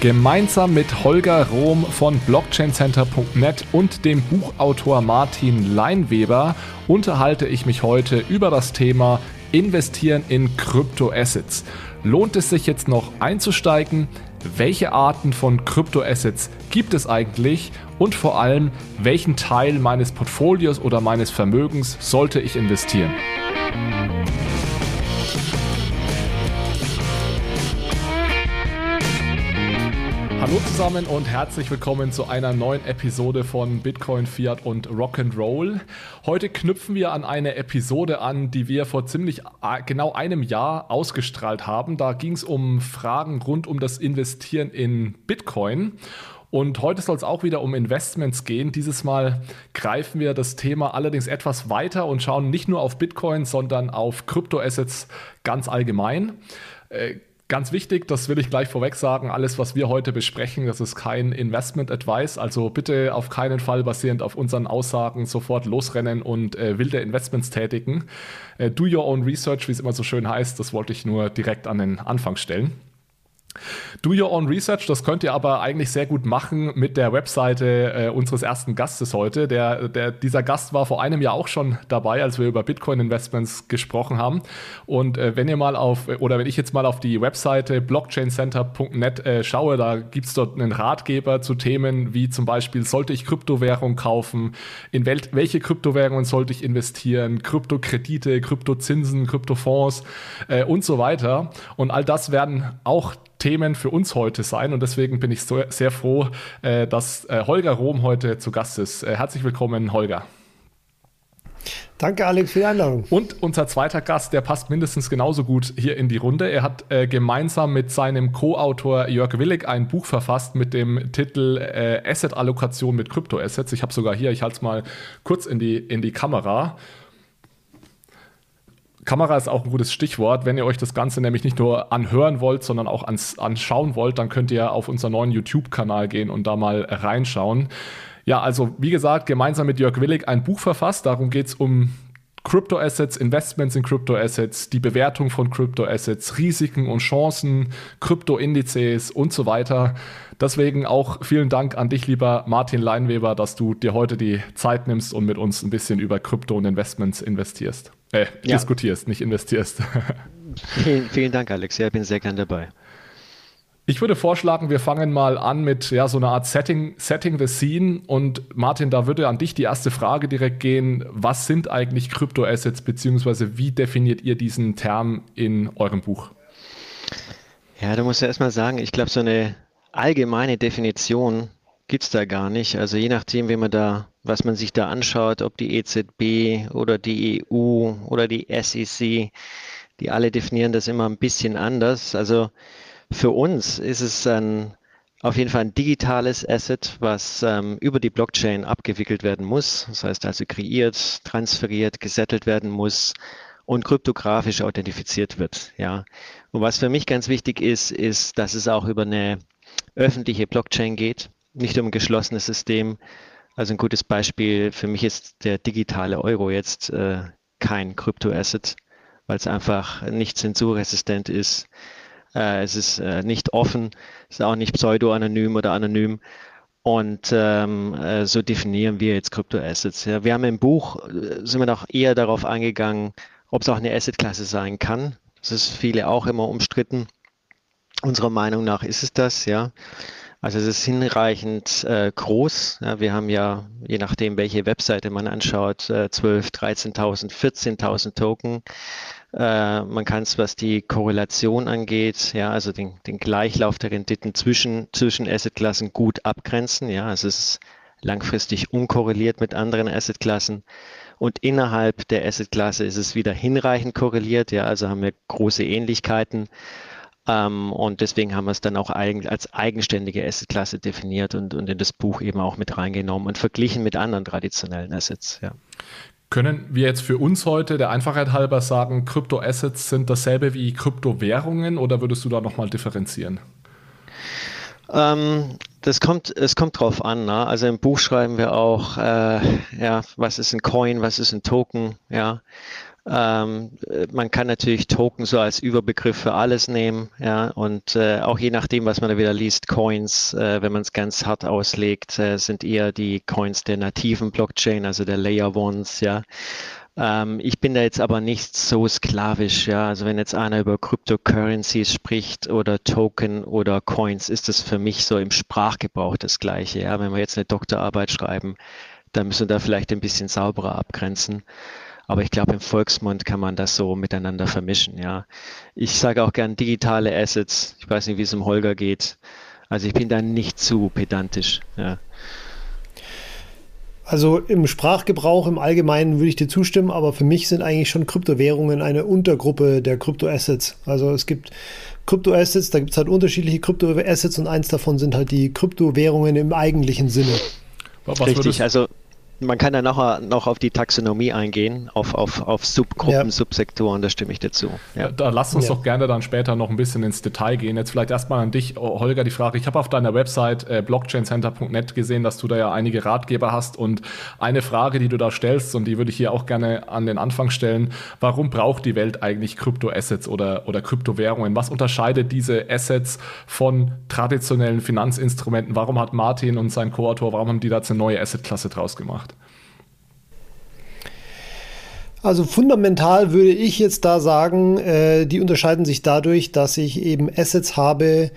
Gemeinsam mit Holger Rohm von blockchaincenter.net und dem Buchautor Martin Leinweber unterhalte ich mich heute über das Thema Investieren in Kryptoassets. Lohnt es sich jetzt noch einzusteigen? Welche Arten von Kryptoassets gibt es eigentlich? Und vor allem, welchen Teil meines Portfolios oder meines Vermögens sollte ich investieren? Hallo zusammen und herzlich willkommen zu einer neuen Episode von Bitcoin, Fiat und Rock'n'Roll. Heute knüpfen wir an eine Episode an, die wir vor ziemlich genau einem Jahr ausgestrahlt haben. Da ging es um Fragen rund um das Investieren in Bitcoin. Und heute soll es auch wieder um Investments gehen. Dieses Mal greifen wir das Thema allerdings etwas weiter und schauen nicht nur auf Bitcoin, sondern auf Kryptoassets ganz allgemein. Ganz wichtig, das will ich gleich vorweg sagen, alles, was wir heute besprechen, das ist kein Investment Advice. Also bitte auf keinen Fall basierend auf unseren Aussagen sofort losrennen und äh, wilde Investments tätigen. Äh, do your own research, wie es immer so schön heißt, das wollte ich nur direkt an den Anfang stellen. Do your own research, das könnt ihr aber eigentlich sehr gut machen mit der Webseite äh, unseres ersten Gastes heute. Der, der, dieser Gast war vor einem Jahr auch schon dabei, als wir über Bitcoin-Investments gesprochen haben. Und äh, wenn ihr mal auf, oder wenn ich jetzt mal auf die Webseite blockchaincenter.net äh, schaue, da gibt es dort einen Ratgeber zu Themen wie zum Beispiel, sollte ich Kryptowährung kaufen, in wel welche Kryptowährungen sollte ich investieren, Kryptokredite, Kryptozinsen, Kryptofonds äh, und so weiter. Und all das werden auch Themen für uns heute sein. Und deswegen bin ich so, sehr froh, äh, dass äh, Holger Rom heute zu Gast ist. Äh, herzlich willkommen, Holger. Danke, Alex, für die Einladung. Und unser zweiter Gast, der passt mindestens genauso gut hier in die Runde. Er hat äh, gemeinsam mit seinem Co-Autor Jörg Willig ein Buch verfasst mit dem Titel äh, Asset-Allokation mit Kryptoassets. Ich habe sogar hier, ich halte es mal kurz in die, in die Kamera. Kamera ist auch ein gutes Stichwort. Wenn ihr euch das Ganze nämlich nicht nur anhören wollt, sondern auch ans, anschauen wollt, dann könnt ihr auf unseren neuen YouTube-Kanal gehen und da mal reinschauen. Ja, also wie gesagt, gemeinsam mit Jörg Willig ein Buch verfasst. Darum geht es um Crypto-Assets, Investments in Crypto-Assets, die Bewertung von Crypto-Assets, Risiken und Chancen, Krypto-Indizes und so weiter. Deswegen auch vielen Dank an dich, lieber Martin Leinweber, dass du dir heute die Zeit nimmst und mit uns ein bisschen über Krypto und Investments investierst. Äh, ja. diskutierst, nicht investierst. vielen, vielen Dank, Alex. Ja, ich bin sehr gern dabei. Ich würde vorschlagen, wir fangen mal an mit ja, so einer Art Setting, Setting the Scene. Und Martin, da würde an dich die erste Frage direkt gehen. Was sind eigentlich Kryptoassets, beziehungsweise wie definiert ihr diesen Term in eurem Buch? Ja, da musst du erstmal sagen, ich glaube, so eine allgemeine Definition gibt es da gar nicht. Also je nachdem, wie man da, was man sich da anschaut, ob die EZB oder die EU oder die SEC, die alle definieren das immer ein bisschen anders. Also für uns ist es ein, auf jeden Fall ein digitales Asset, was ähm, über die Blockchain abgewickelt werden muss. Das heißt also kreiert, transferiert, gesettelt werden muss und kryptografisch authentifiziert wird. Ja. Und was für mich ganz wichtig ist, ist, dass es auch über eine öffentliche Blockchain geht nicht um ein geschlossenes System. Also ein gutes Beispiel für mich ist der digitale Euro jetzt äh, kein Kryptoasset, weil es einfach nicht zensurresistent ist. Äh, es ist äh, nicht offen, es ist auch nicht pseudo-anonym oder anonym. Und ähm, äh, so definieren wir jetzt Kryptoassets. Ja, wir haben im Buch, äh, sind wir noch eher darauf eingegangen, ob es auch eine Assetklasse sein kann. Das ist viele auch immer umstritten. Unserer Meinung nach ist es das, ja. Also es ist hinreichend äh, groß. Ja, wir haben ja, je nachdem, welche Webseite man anschaut, äh, 12, 13.000, 14.000 Token. Äh, man kann es, was die Korrelation angeht, ja, also den, den Gleichlauf der Renditen zwischen, zwischen Assetklassen gut abgrenzen. Ja, also es ist langfristig unkorreliert mit anderen Assetklassen. Und innerhalb der Assetklasse ist es wieder hinreichend korreliert. Ja, also haben wir große Ähnlichkeiten. Ähm, und deswegen haben wir es dann auch eigen, als eigenständige Assetklasse definiert und, und in das Buch eben auch mit reingenommen und verglichen mit anderen traditionellen Assets. Ja. Können wir jetzt für uns heute der Einfachheit halber sagen, Kryptoassets sind dasselbe wie Kryptowährungen oder würdest du da nochmal differenzieren? Ähm, das kommt, es kommt drauf an. Ne? Also im Buch schreiben wir auch, äh, ja, was ist ein Coin, was ist ein Token, ja. Ähm, man kann natürlich Token so als Überbegriff für alles nehmen, ja, und äh, auch je nachdem, was man da wieder liest, Coins, äh, wenn man es ganz hart auslegt, äh, sind eher die Coins der nativen Blockchain, also der Layer Ones, ja. Ähm, ich bin da jetzt aber nicht so sklavisch, ja. Also wenn jetzt einer über Cryptocurrencies spricht oder Token oder Coins, ist das für mich so im Sprachgebrauch das Gleiche, ja. Wenn wir jetzt eine Doktorarbeit schreiben, dann müssen wir da vielleicht ein bisschen sauberer abgrenzen. Aber ich glaube, im Volksmund kann man das so miteinander vermischen, ja. Ich sage auch gern digitale Assets. Ich weiß nicht, wie es um Holger geht. Also ich bin da nicht zu pedantisch, ja. Also im Sprachgebrauch im Allgemeinen würde ich dir zustimmen, aber für mich sind eigentlich schon Kryptowährungen eine Untergruppe der Kryptoassets. Also es gibt Kryptoassets, da gibt es halt unterschiedliche Kryptoassets und eins davon sind halt die Kryptowährungen im eigentlichen Sinne. Was Richtig, also man kann ja nachher noch auf die Taxonomie eingehen, auf, auf, auf Subgruppen, ja. Subsektoren, da stimme ich dazu. Ja. Da lasst uns ja. doch gerne dann später noch ein bisschen ins Detail gehen. Jetzt vielleicht erstmal an dich, Holger, die Frage. Ich habe auf deiner Website äh, blockchaincenter.net gesehen, dass du da ja einige Ratgeber hast und eine Frage, die du da stellst und die würde ich hier auch gerne an den Anfang stellen. Warum braucht die Welt eigentlich Kryptoassets oder, oder Kryptowährungen? Was unterscheidet diese Assets von traditionellen Finanzinstrumenten? Warum hat Martin und sein Co-Autor, warum haben die da jetzt eine neue Assetklasse draus gemacht? Also fundamental würde ich jetzt da sagen, äh, die unterscheiden sich dadurch, dass ich eben Assets habe,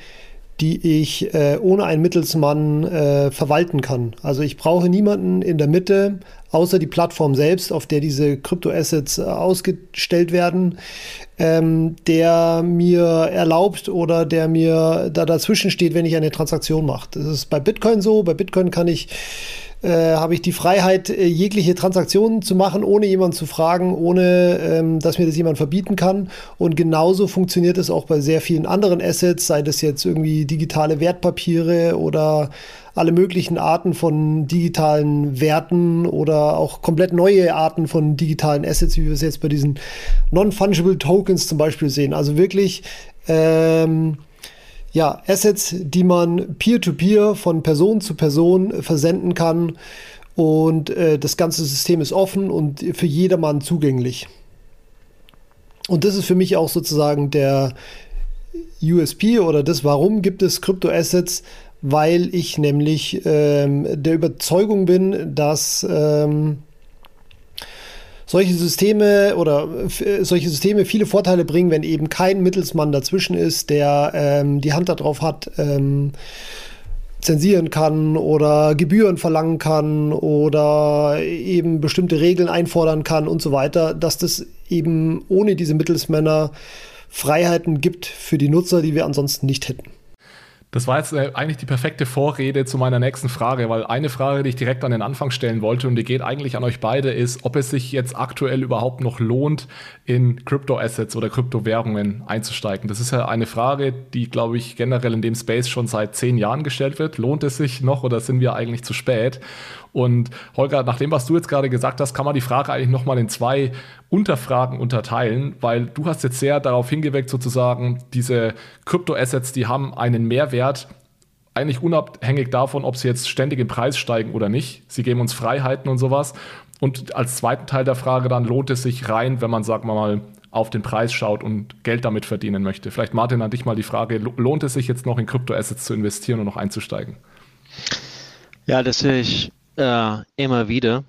die ich äh, ohne einen Mittelsmann äh, verwalten kann. Also ich brauche niemanden in der Mitte, außer die Plattform selbst, auf der diese Kryptoassets äh, ausgestellt werden, ähm, der mir erlaubt oder der mir da dazwischen steht, wenn ich eine Transaktion mache. Das ist bei Bitcoin so. Bei Bitcoin kann ich äh, habe ich die Freiheit, äh, jegliche Transaktionen zu machen, ohne jemanden zu fragen, ohne ähm, dass mir das jemand verbieten kann. Und genauso funktioniert es auch bei sehr vielen anderen Assets, sei das jetzt irgendwie digitale Wertpapiere oder alle möglichen Arten von digitalen Werten oder auch komplett neue Arten von digitalen Assets, wie wir es jetzt bei diesen Non-Fungible Tokens zum Beispiel sehen. Also wirklich ähm, ja, Assets, die man peer-to-peer -peer von Person zu Person versenden kann. Und äh, das ganze System ist offen und für jedermann zugänglich. Und das ist für mich auch sozusagen der USP oder das, warum gibt es Kryptoassets, weil ich nämlich ähm, der Überzeugung bin, dass ähm, solche Systeme oder äh, solche Systeme viele Vorteile bringen, wenn eben kein Mittelsmann dazwischen ist, der ähm, die Hand darauf hat, ähm, zensieren kann oder Gebühren verlangen kann oder eben bestimmte Regeln einfordern kann und so weiter, dass das eben ohne diese Mittelsmänner Freiheiten gibt für die Nutzer, die wir ansonsten nicht hätten. Das war jetzt äh, eigentlich die perfekte Vorrede zu meiner nächsten Frage, weil eine Frage, die ich direkt an den Anfang stellen wollte und die geht eigentlich an euch beide, ist, ob es sich jetzt aktuell überhaupt noch lohnt, in Crypto-Assets oder Kryptowährungen einzusteigen. Das ist ja eine Frage, die, glaube ich, generell in dem Space schon seit zehn Jahren gestellt wird. Lohnt es sich noch oder sind wir eigentlich zu spät? Und Holger, nach dem, was du jetzt gerade gesagt hast, kann man die Frage eigentlich nochmal in zwei Unterfragen unterteilen, weil du hast jetzt sehr darauf hingeweckt, sozusagen, diese Kryptoassets, die haben einen Mehrwert, eigentlich unabhängig davon, ob sie jetzt ständig im Preis steigen oder nicht. Sie geben uns Freiheiten und sowas. Und als zweiten Teil der Frage dann lohnt es sich rein, wenn man, sagen wir mal, auf den Preis schaut und Geld damit verdienen möchte. Vielleicht Martin an dich mal die Frage, lohnt es sich jetzt noch in Kryptoassets zu investieren und noch einzusteigen? Ja, das höre ich äh, immer wieder.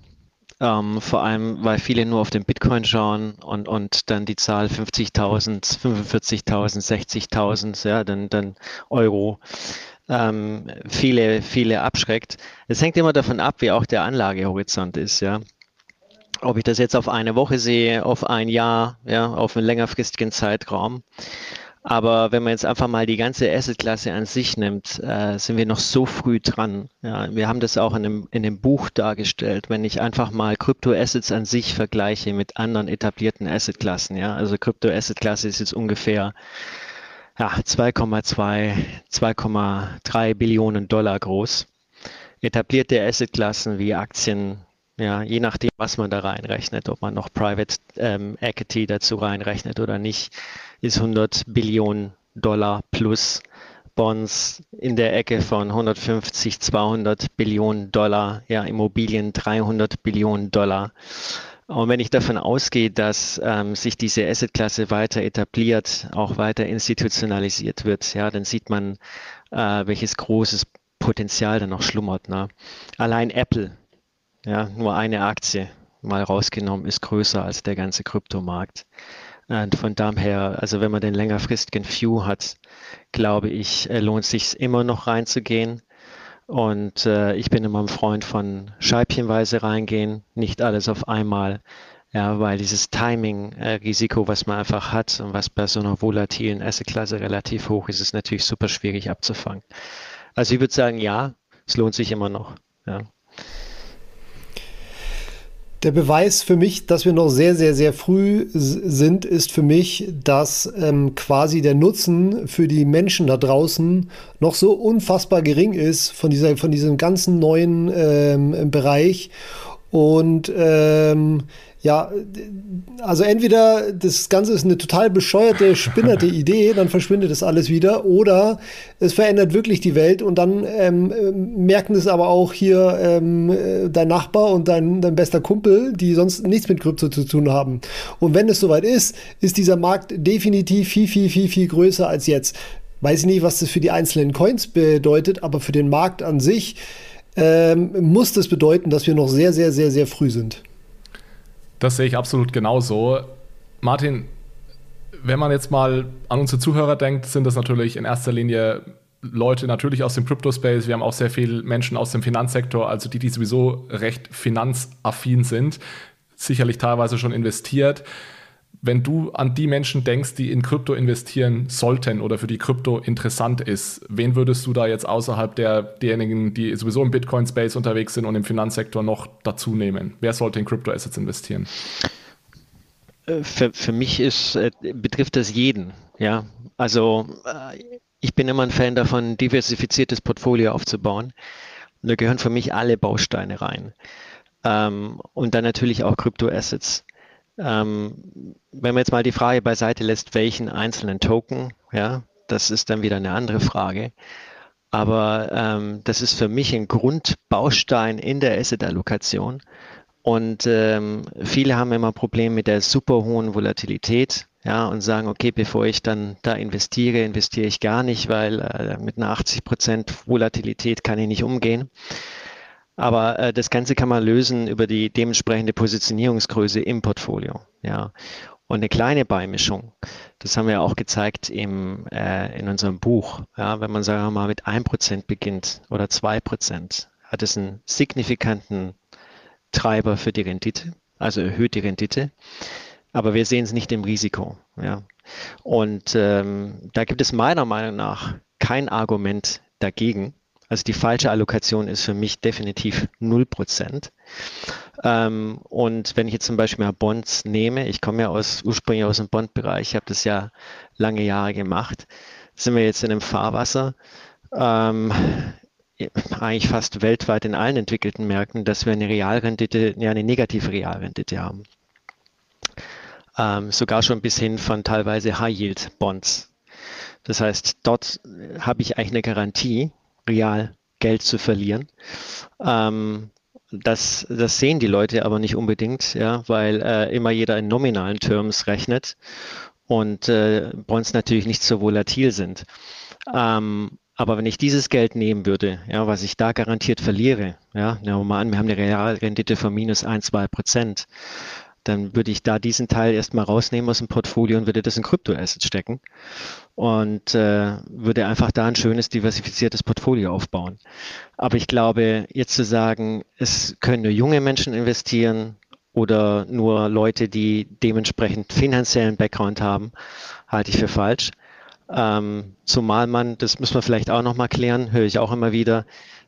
Ähm, vor allem, weil viele nur auf den Bitcoin schauen und, und dann die Zahl 50.000, 45.000, 60.000, ja, dann, dann Euro ähm, viele, viele abschreckt. Es hängt immer davon ab, wie auch der Anlagehorizont ist, ja. Ob ich das jetzt auf eine Woche sehe, auf ein Jahr, ja, auf einen längerfristigen Zeitraum. Aber wenn man jetzt einfach mal die ganze Assetklasse an sich nimmt, äh, sind wir noch so früh dran. Ja, wir haben das auch in dem, in dem Buch dargestellt. Wenn ich einfach mal Kryptoassets an sich vergleiche mit anderen etablierten Assetklassen, ja, also Kryptoassetklasse ist jetzt ungefähr ja, 2,2, 2,3 Billionen Dollar groß. Etablierte Assetklassen wie Aktien, ja, je nachdem, was man da reinrechnet, ob man noch Private ähm, Equity dazu reinrechnet oder nicht, ist 100 Billionen Dollar plus Bonds in der Ecke von 150, 200 Billionen Dollar, ja, Immobilien 300 Billionen Dollar. Und wenn ich davon ausgehe, dass ähm, sich diese Assetklasse weiter etabliert, auch weiter institutionalisiert wird, ja, dann sieht man, äh, welches großes Potenzial da noch schlummert. Ne? Allein Apple, ja, nur eine Aktie mal rausgenommen, ist größer als der ganze Kryptomarkt. Und von daher, also wenn man den längerfristigen View hat, glaube ich, äh, lohnt sich immer noch reinzugehen. Und äh, ich bin immer ein Freund von scheibchenweise reingehen, nicht alles auf einmal. Ja, weil dieses Timing-Risiko, was man einfach hat und was bei so einer volatilen Asset-Klasse relativ hoch ist, ist natürlich super schwierig abzufangen. Also ich würde sagen, ja, es lohnt sich immer noch. Ja. Der Beweis für mich, dass wir noch sehr, sehr, sehr früh sind, ist für mich, dass ähm, quasi der Nutzen für die Menschen da draußen noch so unfassbar gering ist von, dieser, von diesem ganzen neuen ähm, Bereich. Und ähm, ja, also entweder das Ganze ist eine total bescheuerte, spinnerte Idee, dann verschwindet das alles wieder, oder es verändert wirklich die Welt und dann ähm, merken es aber auch hier ähm, äh, dein Nachbar und dein, dein bester Kumpel, die sonst nichts mit Krypto zu tun haben. Und wenn es soweit ist, ist dieser Markt definitiv viel, viel, viel, viel größer als jetzt. Weiß ich nicht, was das für die einzelnen Coins bedeutet, aber für den Markt an sich ähm, muss das bedeuten, dass wir noch sehr, sehr, sehr, sehr früh sind. Das sehe ich absolut genauso. Martin, wenn man jetzt mal an unsere Zuhörer denkt, sind das natürlich in erster Linie Leute natürlich aus dem Crypto-Space. Wir haben auch sehr viele Menschen aus dem Finanzsektor, also die, die sowieso recht finanzaffin sind, sicherlich teilweise schon investiert wenn du an die Menschen denkst, die in Krypto investieren sollten oder für die Krypto interessant ist, wen würdest du da jetzt außerhalb der, derjenigen, die sowieso im Bitcoin-Space unterwegs sind und im Finanzsektor noch dazu nehmen? Wer sollte in Krypto-Assets investieren? Äh, für, für mich ist, äh, betrifft das jeden. Ja, also äh, ich bin immer ein Fan davon, diversifiziertes Portfolio aufzubauen. Da gehören für mich alle Bausteine rein. Ähm, und dann natürlich auch Krypto-Assets. Ähm, wenn man jetzt mal die Frage beiseite lässt, welchen einzelnen Token, ja, das ist dann wieder eine andere Frage. Aber ähm, das ist für mich ein Grundbaustein in der Asset-Allokation. Und ähm, viele haben immer Probleme mit der super hohen Volatilität, ja, und sagen, okay, bevor ich dann da investiere, investiere ich gar nicht, weil äh, mit einer 80% Volatilität kann ich nicht umgehen. Aber äh, das Ganze kann man lösen über die dementsprechende Positionierungsgröße im Portfolio. Ja. Und eine kleine Beimischung, das haben wir auch gezeigt im, äh, in unserem Buch. Ja, wenn man, sagen wir mal, mit 1% beginnt oder 2%, hat es einen signifikanten Treiber für die Rendite, also erhöht die Rendite. Aber wir sehen es nicht im Risiko. Ja. Und ähm, da gibt es meiner Meinung nach kein Argument dagegen, also die falsche Allokation ist für mich definitiv 0%. Ähm, und wenn ich jetzt zum Beispiel mal Bonds nehme, ich komme ja aus, ursprünglich aus dem Bondbereich, ich habe das ja lange Jahre gemacht, sind wir jetzt in einem Fahrwasser, ähm, eigentlich fast weltweit in allen entwickelten Märkten, dass wir eine Realrendite, ja eine negative Realrendite haben. Ähm, sogar schon bis hin von teilweise High-Yield-Bonds. Das heißt, dort habe ich eigentlich eine Garantie, real Geld zu verlieren. Ähm, das, das sehen die Leute aber nicht unbedingt, ja, weil äh, immer jeder in nominalen Terms rechnet und äh, Bonds natürlich nicht so volatil sind. Ähm, aber wenn ich dieses Geld nehmen würde, ja, was ich da garantiert verliere, ja, nehmen wir mal an, wir haben eine Realrendite von minus 1, 2 Prozent, dann würde ich da diesen Teil erstmal rausnehmen aus dem Portfolio und würde das in Kryptoassets stecken und äh, würde einfach da ein schönes diversifiziertes Portfolio aufbauen. Aber ich glaube, jetzt zu sagen, es können nur junge Menschen investieren oder nur Leute, die dementsprechend finanziellen Background haben, halte ich für falsch. Ähm, zumal man, das müssen wir vielleicht auch nochmal klären, höre ich auch immer wieder,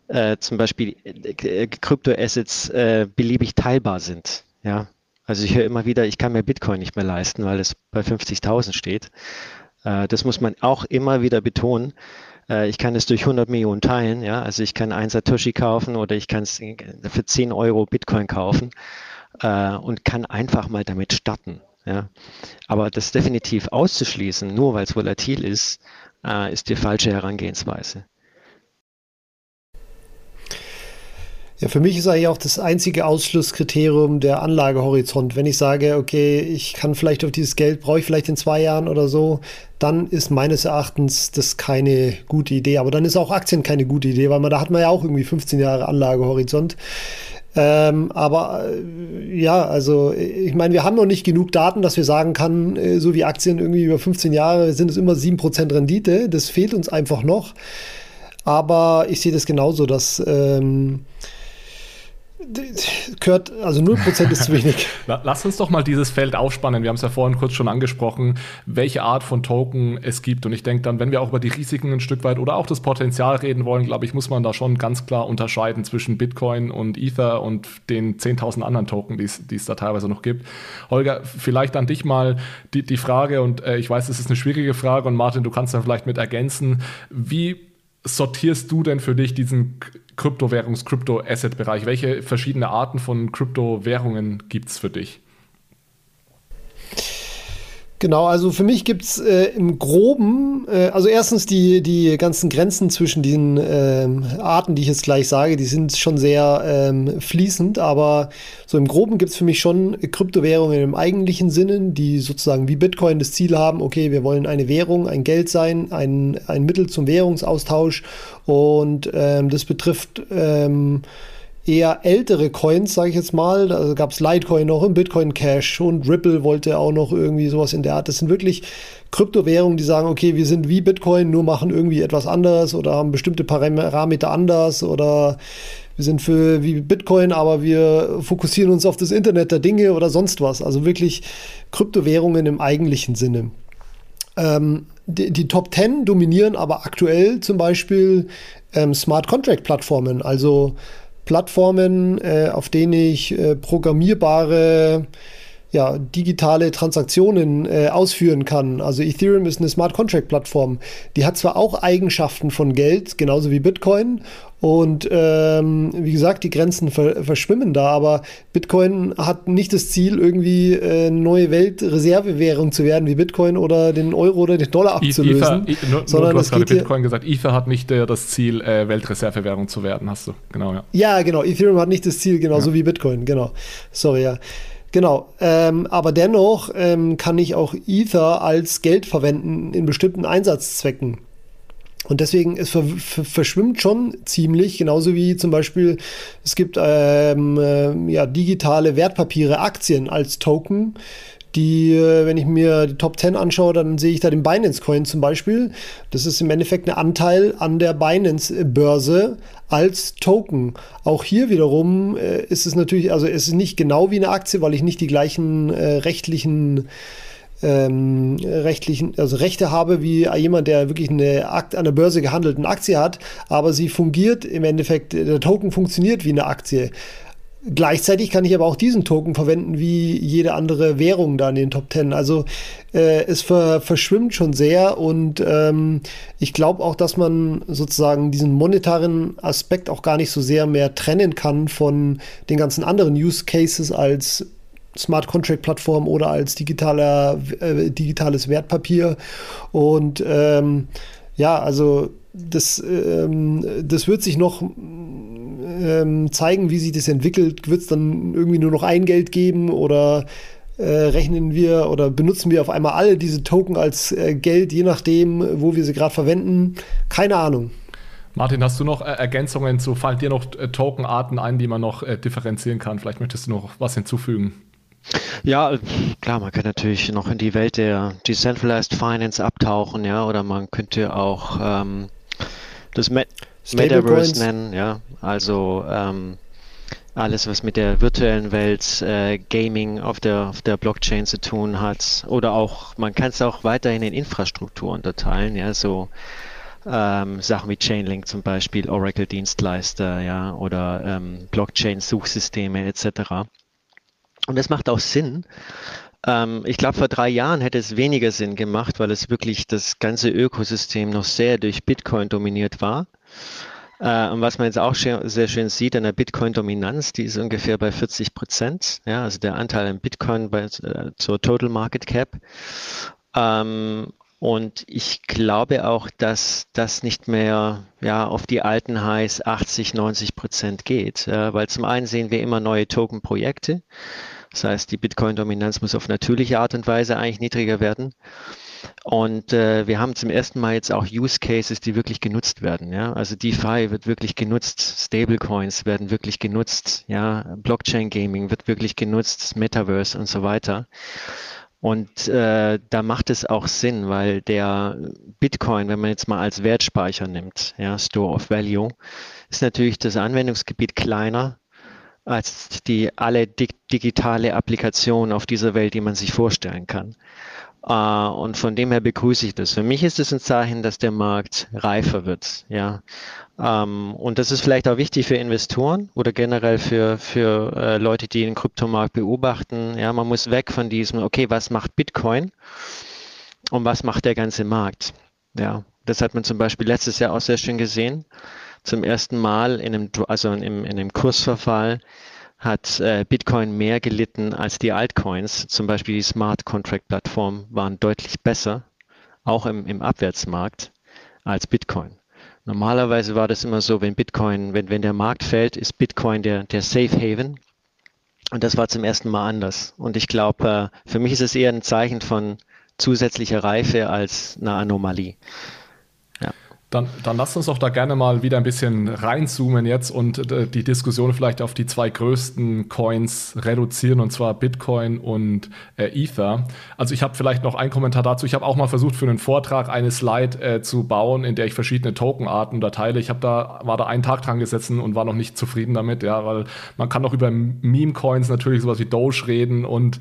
äh, zum Beispiel äh, Kryptoassets äh, beliebig teilbar sind. Ja, also ich höre immer wieder, ich kann mir Bitcoin nicht mehr leisten, weil es bei 50.000 steht. Äh, das muss man auch immer wieder betonen. Äh, ich kann es durch 100 Millionen teilen. Ja? Also ich kann ein Satoshi kaufen oder ich kann es für 10 Euro Bitcoin kaufen äh, und kann einfach mal damit starten. Ja? Aber das definitiv auszuschließen, nur weil es volatil ist, ist die falsche Herangehensweise. Ja, für mich ist eigentlich auch das einzige Ausschlusskriterium der Anlagehorizont. Wenn ich sage, okay, ich kann vielleicht auf dieses Geld, brauche ich vielleicht in zwei Jahren oder so, dann ist meines Erachtens das keine gute Idee. Aber dann ist auch Aktien keine gute Idee, weil man da hat man ja auch irgendwie 15 Jahre Anlagehorizont. Ähm, aber äh, ja, also ich meine, wir haben noch nicht genug Daten, dass wir sagen kann, äh, so wie Aktien irgendwie über 15 Jahre sind es immer 7% Rendite. Das fehlt uns einfach noch. Aber ich sehe das genauso, dass ähm, gehört, also 0% ist zu wenig. Lass uns doch mal dieses Feld aufspannen. Wir haben es ja vorhin kurz schon angesprochen, welche Art von Token es gibt. Und ich denke dann, wenn wir auch über die Risiken ein Stück weit oder auch das Potenzial reden wollen, glaube ich, muss man da schon ganz klar unterscheiden zwischen Bitcoin und Ether und den 10.000 anderen Token, die es da teilweise noch gibt. Holger, vielleicht an dich mal die, die Frage, und äh, ich weiß, es ist eine schwierige Frage, und Martin, du kannst dann vielleicht mit ergänzen, wie sortierst du denn für dich diesen Kryptowährungs-, Krypto-Asset-Bereich? Welche verschiedene Arten von Kryptowährungen gibt es für dich? Genau, also für mich gibt es äh, im Groben, äh, also erstens die, die ganzen Grenzen zwischen diesen ähm, Arten, die ich jetzt gleich sage, die sind schon sehr ähm, fließend, aber so im Groben gibt es für mich schon Kryptowährungen im eigentlichen Sinne, die sozusagen wie Bitcoin das Ziel haben, okay, wir wollen eine Währung, ein Geld sein, ein, ein Mittel zum Währungsaustausch und ähm, das betrifft ähm, eher ältere Coins, sage ich jetzt mal. Da gab es Litecoin noch im Bitcoin Cash und Ripple wollte auch noch irgendwie sowas in der Art. Das sind wirklich Kryptowährungen, die sagen, okay, wir sind wie Bitcoin, nur machen irgendwie etwas anderes oder haben bestimmte Parameter anders oder wir sind für wie Bitcoin, aber wir fokussieren uns auf das Internet der Dinge oder sonst was. Also wirklich Kryptowährungen im eigentlichen Sinne. Ähm, die, die, Top 10 dominieren aber aktuell zum Beispiel ähm, Smart Contract Plattformen, also Plattformen, äh, auf denen ich äh, programmierbare ja, digitale Transaktionen äh, ausführen kann. Also Ethereum ist eine Smart Contract Plattform. Die hat zwar auch Eigenschaften von Geld, genauso wie Bitcoin. Und ähm, wie gesagt, die Grenzen ver verschwimmen da, aber Bitcoin hat nicht das Ziel, irgendwie äh, eine neue Weltreservewährung zu werden, wie Bitcoin oder den Euro oder den Dollar abzulösen. Ether, nur, sondern du hast gerade Bitcoin gesagt, Ether hat nicht äh, das Ziel, äh, Weltreservewährung zu werden, hast du, genau, ja. Ja, genau, Ethereum hat nicht das Ziel, genauso ja. wie Bitcoin, genau. Sorry, ja. Genau, ähm, aber dennoch ähm, kann ich auch Ether als Geld verwenden in bestimmten Einsatzzwecken. Und deswegen, es ver verschwimmt schon ziemlich, genauso wie zum Beispiel, es gibt ähm, äh, ja, digitale Wertpapiere, Aktien als Token, die, äh, wenn ich mir die Top 10 anschaue, dann sehe ich da den Binance Coin zum Beispiel. Das ist im Endeffekt ein Anteil an der Binance Börse als Token. Auch hier wiederum äh, ist es natürlich, also es ist nicht genau wie eine Aktie, weil ich nicht die gleichen äh, rechtlichen ähm, rechtlichen, also Rechte habe wie jemand, der wirklich eine Akt an der Börse gehandelten Aktie hat, aber sie fungiert im Endeffekt, der Token funktioniert wie eine Aktie. Gleichzeitig kann ich aber auch diesen Token verwenden wie jede andere Währung da in den Top 10. Also äh, es ver verschwimmt schon sehr und ähm, ich glaube auch, dass man sozusagen diesen monetaren Aspekt auch gar nicht so sehr mehr trennen kann von den ganzen anderen Use Cases als Smart Contract Plattform oder als digitaler, äh, digitales Wertpapier. Und ähm, ja, also das, ähm, das wird sich noch ähm, zeigen, wie sich das entwickelt. Wird es dann irgendwie nur noch ein Geld geben oder äh, rechnen wir oder benutzen wir auf einmal alle diese Token als äh, Geld, je nachdem, wo wir sie gerade verwenden? Keine Ahnung. Martin, hast du noch äh, Ergänzungen zu, fallen dir noch äh, Tokenarten ein, die man noch äh, differenzieren kann? Vielleicht möchtest du noch was hinzufügen. Ja, klar, man kann natürlich noch in die Welt der Decentralized Finance abtauchen, ja, oder man könnte auch ähm, das Met Metaverse nennen, ja, also ähm, alles, was mit der virtuellen Welt, äh, Gaming auf der, auf der Blockchain zu tun hat, oder auch, man kann es auch weiterhin in Infrastruktur unterteilen, ja, so ähm, Sachen wie Chainlink zum Beispiel, Oracle-Dienstleister, ja, oder ähm, Blockchain-Suchsysteme etc. Und das macht auch Sinn. Ähm, ich glaube, vor drei Jahren hätte es weniger Sinn gemacht, weil es wirklich das ganze Ökosystem noch sehr durch Bitcoin dominiert war. Äh, und was man jetzt auch sehr schön sieht an der Bitcoin-Dominanz, die ist ungefähr bei 40 Prozent. Ja, also der Anteil an Bitcoin bei, äh, zur Total Market Cap. Ähm, Und ich glaube auch, dass das nicht mehr ja, auf die alten Highs 80, 90 Prozent geht, äh, weil zum einen sehen wir immer neue Token-Projekte. Das heißt, die Bitcoin-Dominanz muss auf natürliche Art und Weise eigentlich niedriger werden. Und äh, wir haben zum ersten Mal jetzt auch Use Cases, die wirklich genutzt werden. Ja? Also DeFi wird wirklich genutzt, Stablecoins werden wirklich genutzt, ja, Blockchain Gaming wird wirklich genutzt, Metaverse und so weiter. Und äh, da macht es auch Sinn, weil der Bitcoin, wenn man jetzt mal als Wertspeicher nimmt, ja, Store of Value, ist natürlich das Anwendungsgebiet kleiner als die alle dig digitale Applikationen auf dieser Welt, die man sich vorstellen kann. Uh, und von dem her begrüße ich das. Für mich ist es ein Zeichen, dass der Markt reifer wird. Ja. Um, ähm, und das ist vielleicht auch wichtig für Investoren oder generell für, für uh, Leute, die den Kryptomarkt beobachten. Ja, man muss weg von diesem, okay, was macht Bitcoin und was macht der ganze Markt? Ja, das hat man zum Beispiel letztes Jahr auch sehr schön gesehen. Zum ersten Mal in einem, also in, in einem Kursverfall hat äh, Bitcoin mehr gelitten als die Altcoins. Zum Beispiel die Smart Contract Plattformen waren deutlich besser, auch im, im Abwärtsmarkt, als Bitcoin. Normalerweise war das immer so, wenn Bitcoin, wenn, wenn der Markt fällt, ist Bitcoin der, der Safe Haven. Und das war zum ersten Mal anders. Und ich glaube, äh, für mich ist es eher ein Zeichen von zusätzlicher Reife als eine Anomalie. Dann, dann lasst uns doch da gerne mal wieder ein bisschen reinzoomen jetzt und äh, die Diskussion vielleicht auf die zwei größten Coins reduzieren, und zwar Bitcoin und äh, Ether. Also ich habe vielleicht noch einen Kommentar dazu. Ich habe auch mal versucht, für einen Vortrag eine Slide äh, zu bauen, in der ich verschiedene Tokenarten unterteile. Ich habe da, war da einen Tag dran gesessen und war noch nicht zufrieden damit, ja, weil man kann doch über Meme-Coins natürlich sowas wie Doge reden und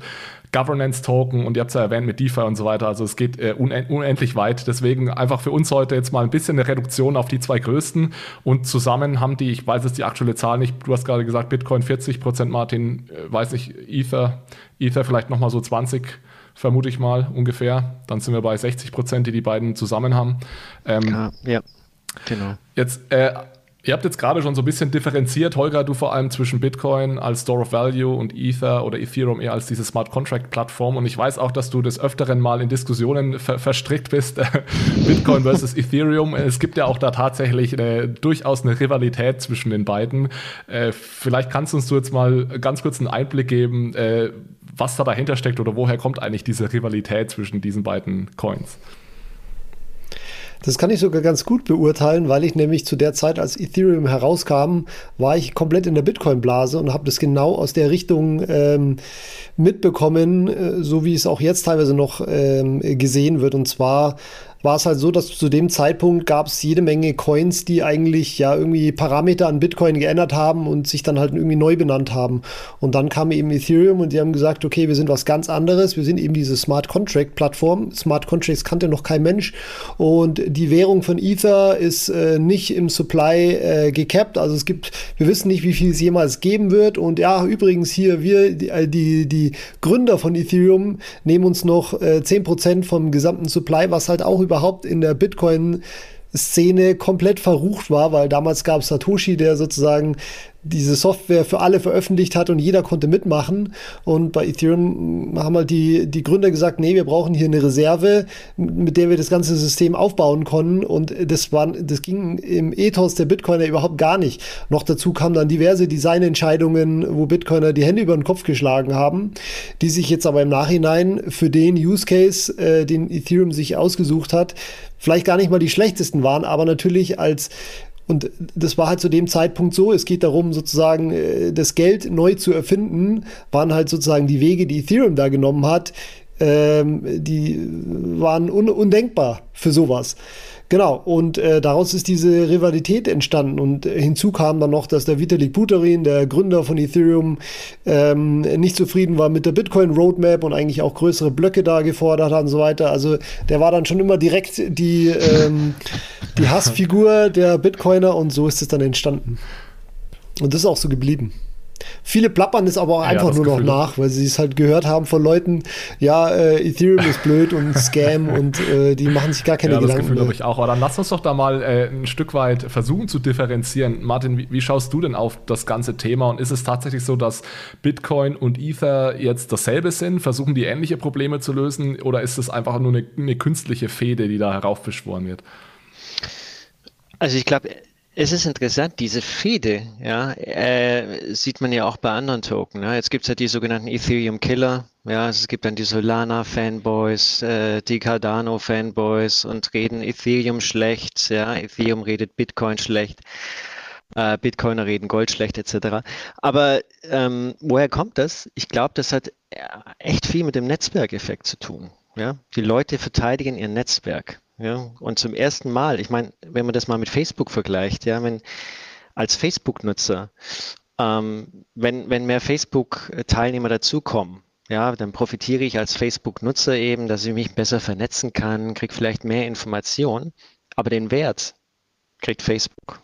Governance-Token und ihr habt es ja erwähnt mit DeFi und so weiter. Also es geht äh, unendlich weit. Deswegen einfach für uns heute jetzt mal ein bisschen eine Reduktion auf die zwei größten und zusammen haben die, ich weiß jetzt die aktuelle Zahl nicht, du hast gerade gesagt Bitcoin 40 Prozent, Martin, äh, weiß nicht, Ether, Ether vielleicht nochmal so 20 vermute ich mal ungefähr. Dann sind wir bei 60 Prozent, die die beiden zusammen haben. Ähm, ja, ja, genau. Jetzt äh, Ihr habt jetzt gerade schon so ein bisschen differenziert, Holger, du vor allem zwischen Bitcoin als Store of Value und Ether oder Ethereum eher als diese Smart Contract Plattform. Und ich weiß auch, dass du des Öfteren mal in Diskussionen ver verstrickt bist, Bitcoin versus Ethereum. Es gibt ja auch da tatsächlich eine, durchaus eine Rivalität zwischen den beiden. Äh, vielleicht kannst du uns jetzt mal ganz kurz einen Einblick geben, äh, was da dahinter steckt oder woher kommt eigentlich diese Rivalität zwischen diesen beiden Coins? Das kann ich sogar ganz gut beurteilen, weil ich nämlich zu der Zeit, als Ethereum herauskam, war ich komplett in der Bitcoin-Blase und habe das genau aus der Richtung ähm, mitbekommen, äh, so wie es auch jetzt teilweise noch ähm, gesehen wird. Und zwar war es halt so, dass zu dem Zeitpunkt gab es jede Menge Coins, die eigentlich ja irgendwie Parameter an Bitcoin geändert haben und sich dann halt irgendwie neu benannt haben. Und dann kam eben Ethereum und die haben gesagt, okay, wir sind was ganz anderes. Wir sind eben diese Smart Contract Plattform. Smart Contracts kannte noch kein Mensch. Und die Währung von Ether ist äh, nicht im Supply äh, gecapped. Also es gibt, wir wissen nicht, wie viel es jemals geben wird. Und ja, übrigens hier, wir, die, äh, die, die Gründer von Ethereum nehmen uns noch äh, 10% vom gesamten Supply, was halt auch überhaupt in der Bitcoin Szene komplett verrucht war, weil damals gab es Satoshi, der sozusagen diese Software für alle veröffentlicht hat und jeder konnte mitmachen. Und bei Ethereum haben halt die, die Gründer gesagt, nee, wir brauchen hier eine Reserve, mit der wir das ganze System aufbauen konnten. Und das, war, das ging im Ethos der Bitcoiner überhaupt gar nicht. Noch dazu kamen dann diverse Designentscheidungen, wo Bitcoiner die Hände über den Kopf geschlagen haben, die sich jetzt aber im Nachhinein für den Use Case, äh, den Ethereum sich ausgesucht hat, vielleicht gar nicht mal die schlechtesten waren, aber natürlich als und das war halt zu dem Zeitpunkt so. Es geht darum, sozusagen äh, das Geld neu zu erfinden, waren halt sozusagen die Wege, die Ethereum da genommen hat, ähm, die waren un undenkbar für sowas. Genau, und äh, daraus ist diese Rivalität entstanden. Und äh, hinzu kam dann noch, dass der Vitalik Buterin, der Gründer von Ethereum, ähm, nicht zufrieden war mit der Bitcoin-Roadmap und eigentlich auch größere Blöcke da gefordert hat und so weiter. Also der war dann schon immer direkt die, ähm, die Hassfigur der Bitcoiner und so ist es dann entstanden. Und das ist auch so geblieben. Viele plappern es aber auch einfach nur noch nach, weil sie es halt gehört haben von Leuten, ja, äh, Ethereum ist blöd und Scam und äh, die machen sich gar keine ja, Gedanken. Das Gefühl habe ich auch. Aber dann lass uns doch da mal äh, ein Stück weit versuchen zu differenzieren. Martin, wie, wie, schaust du denn auf das ganze Thema? Und ist es tatsächlich so, dass Bitcoin und Ether jetzt dasselbe sind? Versuchen die ähnliche Probleme zu lösen? Oder ist es einfach nur eine, eine künstliche Fehde, die da heraufbeschworen wird? Also ich glaube, es ist interessant, diese Fehde, ja, äh, sieht man ja auch bei anderen Token. Ne? Jetzt gibt es ja die sogenannten Ethereum Killer, ja, es gibt dann die Solana-Fanboys, äh, die Cardano-Fanboys und reden Ethereum schlecht, ja, Ethereum redet Bitcoin schlecht, äh, Bitcoiner reden Gold schlecht, etc. Aber ähm, woher kommt das? Ich glaube, das hat äh, echt viel mit dem Netzwerkeffekt zu tun. Ja? Die Leute verteidigen ihr Netzwerk. Ja, und zum ersten Mal, ich meine, wenn man das mal mit Facebook vergleicht, ja, wenn als Facebook-Nutzer, ähm, wenn, wenn mehr Facebook-Teilnehmer dazukommen, ja, dann profitiere ich als Facebook-Nutzer eben, dass ich mich besser vernetzen kann, kriege vielleicht mehr Informationen, aber den Wert kriegt Facebook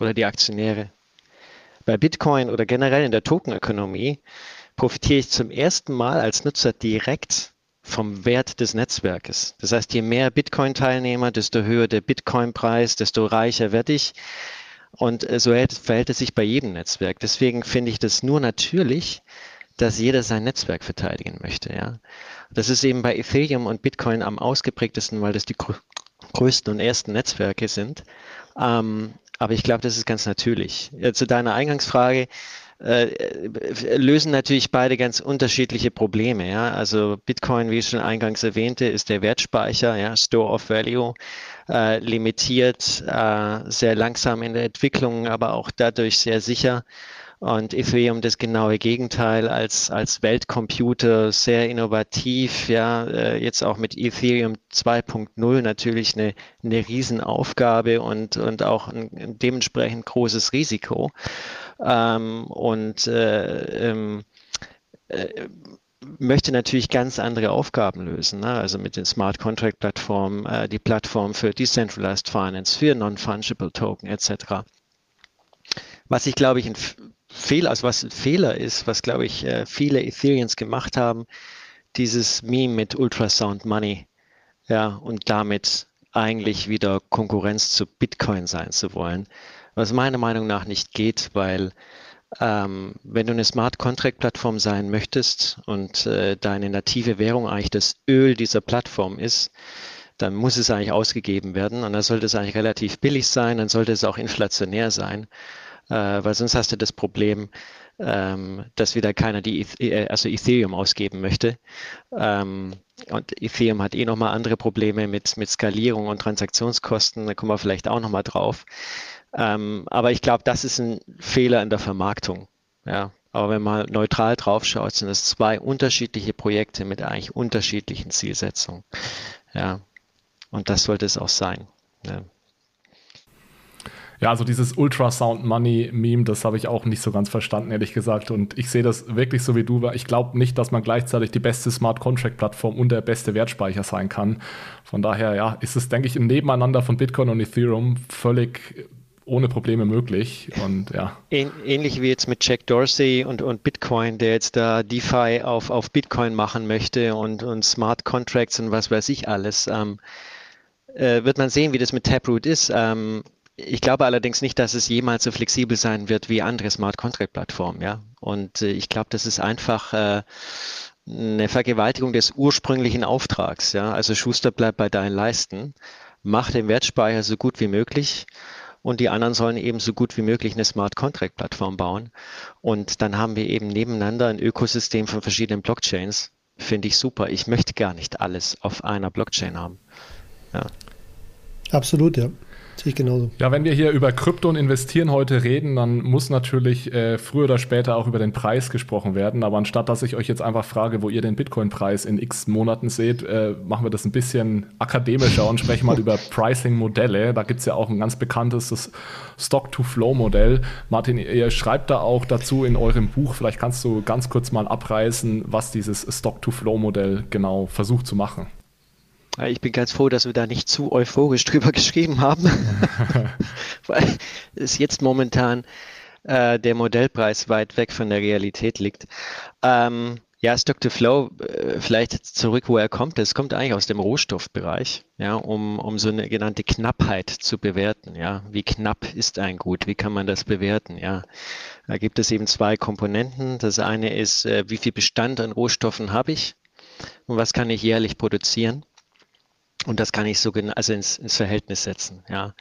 oder die Aktionäre. Bei Bitcoin oder generell in der Tokenökonomie profitiere ich zum ersten Mal als Nutzer direkt vom Wert des Netzwerkes. Das heißt, je mehr Bitcoin-Teilnehmer, desto höher der Bitcoin-Preis, desto reicher werde ich. Und äh, so verhält es sich bei jedem Netzwerk. Deswegen finde ich das nur natürlich, dass jeder sein Netzwerk verteidigen möchte. Ja. Das ist eben bei Ethereum und Bitcoin am ausgeprägtesten, weil das die größten und ersten Netzwerke sind. Ähm, aber ich glaube, das ist ganz natürlich. Ja, zu deiner Eingangsfrage, äh, lösen natürlich beide ganz unterschiedliche Probleme. Ja? Also Bitcoin, wie ich schon eingangs erwähnte, ist der Wertspeicher, ja? Store of Value, äh, limitiert, äh, sehr langsam in der Entwicklung, aber auch dadurch sehr sicher. Und Ethereum das genaue Gegenteil als, als Weltcomputer, sehr innovativ, ja, äh, jetzt auch mit Ethereum 2.0 natürlich eine, eine Riesenaufgabe und, und auch ein, ein dementsprechend großes Risiko ähm, und äh, ähm, äh, möchte natürlich ganz andere Aufgaben lösen. Ne? Also mit den Smart Contract Plattformen, äh, die Plattform für Decentralized Finance, für Non-Fungible Token etc. Was ich glaube ich ein Fehler, also was ein Fehler ist, was glaube ich äh, viele Ethereans gemacht haben, dieses Meme mit Ultrasound Money, ja, und damit eigentlich wieder Konkurrenz zu Bitcoin sein zu wollen was meiner Meinung nach nicht geht, weil ähm, wenn du eine Smart Contract Plattform sein möchtest und äh, deine native Währung eigentlich das Öl dieser Plattform ist, dann muss es eigentlich ausgegeben werden und dann sollte es eigentlich relativ billig sein, dann sollte es auch inflationär sein, äh, weil sonst hast du das Problem, ähm, dass wieder keiner die äh, also Ethereum ausgeben möchte. Ähm, und Ethereum hat eh nochmal andere Probleme mit, mit Skalierung und Transaktionskosten, da kommen wir vielleicht auch nochmal drauf. Ähm, aber ich glaube, das ist ein Fehler in der Vermarktung. Ja. Aber wenn man neutral drauf schaut, sind es zwei unterschiedliche Projekte mit eigentlich unterschiedlichen Zielsetzungen. Ja. Und das sollte es auch sein. Ja. Ja, also dieses Ultrasound Money Meme, das habe ich auch nicht so ganz verstanden, ehrlich gesagt. Und ich sehe das wirklich so wie du. Ich glaube nicht, dass man gleichzeitig die beste Smart Contract Plattform und der beste Wertspeicher sein kann. Von daher, ja, ist es, denke ich, im Nebeneinander von Bitcoin und Ethereum völlig ohne Probleme möglich. Und ja. Ähnlich wie jetzt mit Jack Dorsey und, und Bitcoin, der jetzt da DeFi auf, auf Bitcoin machen möchte und, und Smart Contracts und was weiß ich alles. Ähm, äh, wird man sehen, wie das mit Taproot ist. Ähm, ich glaube allerdings nicht, dass es jemals so flexibel sein wird wie andere Smart Contract Plattformen, ja. Und äh, ich glaube, das ist einfach äh, eine Vergewaltigung des ursprünglichen Auftrags, ja. Also Schuster bleibt bei deinen Leisten, mach den Wertspeicher so gut wie möglich und die anderen sollen eben so gut wie möglich eine Smart Contract Plattform bauen. Und dann haben wir eben nebeneinander ein Ökosystem von verschiedenen Blockchains. Finde ich super. Ich möchte gar nicht alles auf einer Blockchain haben. Ja. Absolut, ja. Sehe ich genauso. Ja, wenn wir hier über Krypto und Investieren heute reden, dann muss natürlich äh, früher oder später auch über den Preis gesprochen werden. Aber anstatt dass ich euch jetzt einfach frage, wo ihr den Bitcoin-Preis in x Monaten seht, äh, machen wir das ein bisschen akademischer und sprechen mal über Pricing-Modelle. Da gibt es ja auch ein ganz bekanntes Stock-to-Flow-Modell. Martin, ihr schreibt da auch dazu in eurem Buch, vielleicht kannst du ganz kurz mal abreißen, was dieses Stock-to-Flow-Modell genau versucht zu machen. Ich bin ganz froh, dass wir da nicht zu euphorisch drüber geschrieben haben, weil es jetzt momentan äh, der Modellpreis weit weg von der Realität liegt. Ähm, ja, Stock to Flow, äh, vielleicht zurück, wo er kommt. Es kommt eigentlich aus dem Rohstoffbereich, ja, um, um so eine genannte Knappheit zu bewerten. Ja, wie knapp ist ein Gut? Wie kann man das bewerten? Ja, da gibt es eben zwei Komponenten. Das eine ist, äh, wie viel Bestand an Rohstoffen habe ich und was kann ich jährlich produzieren? Und das kann ich so also ins, ins Verhältnis setzen. Ja.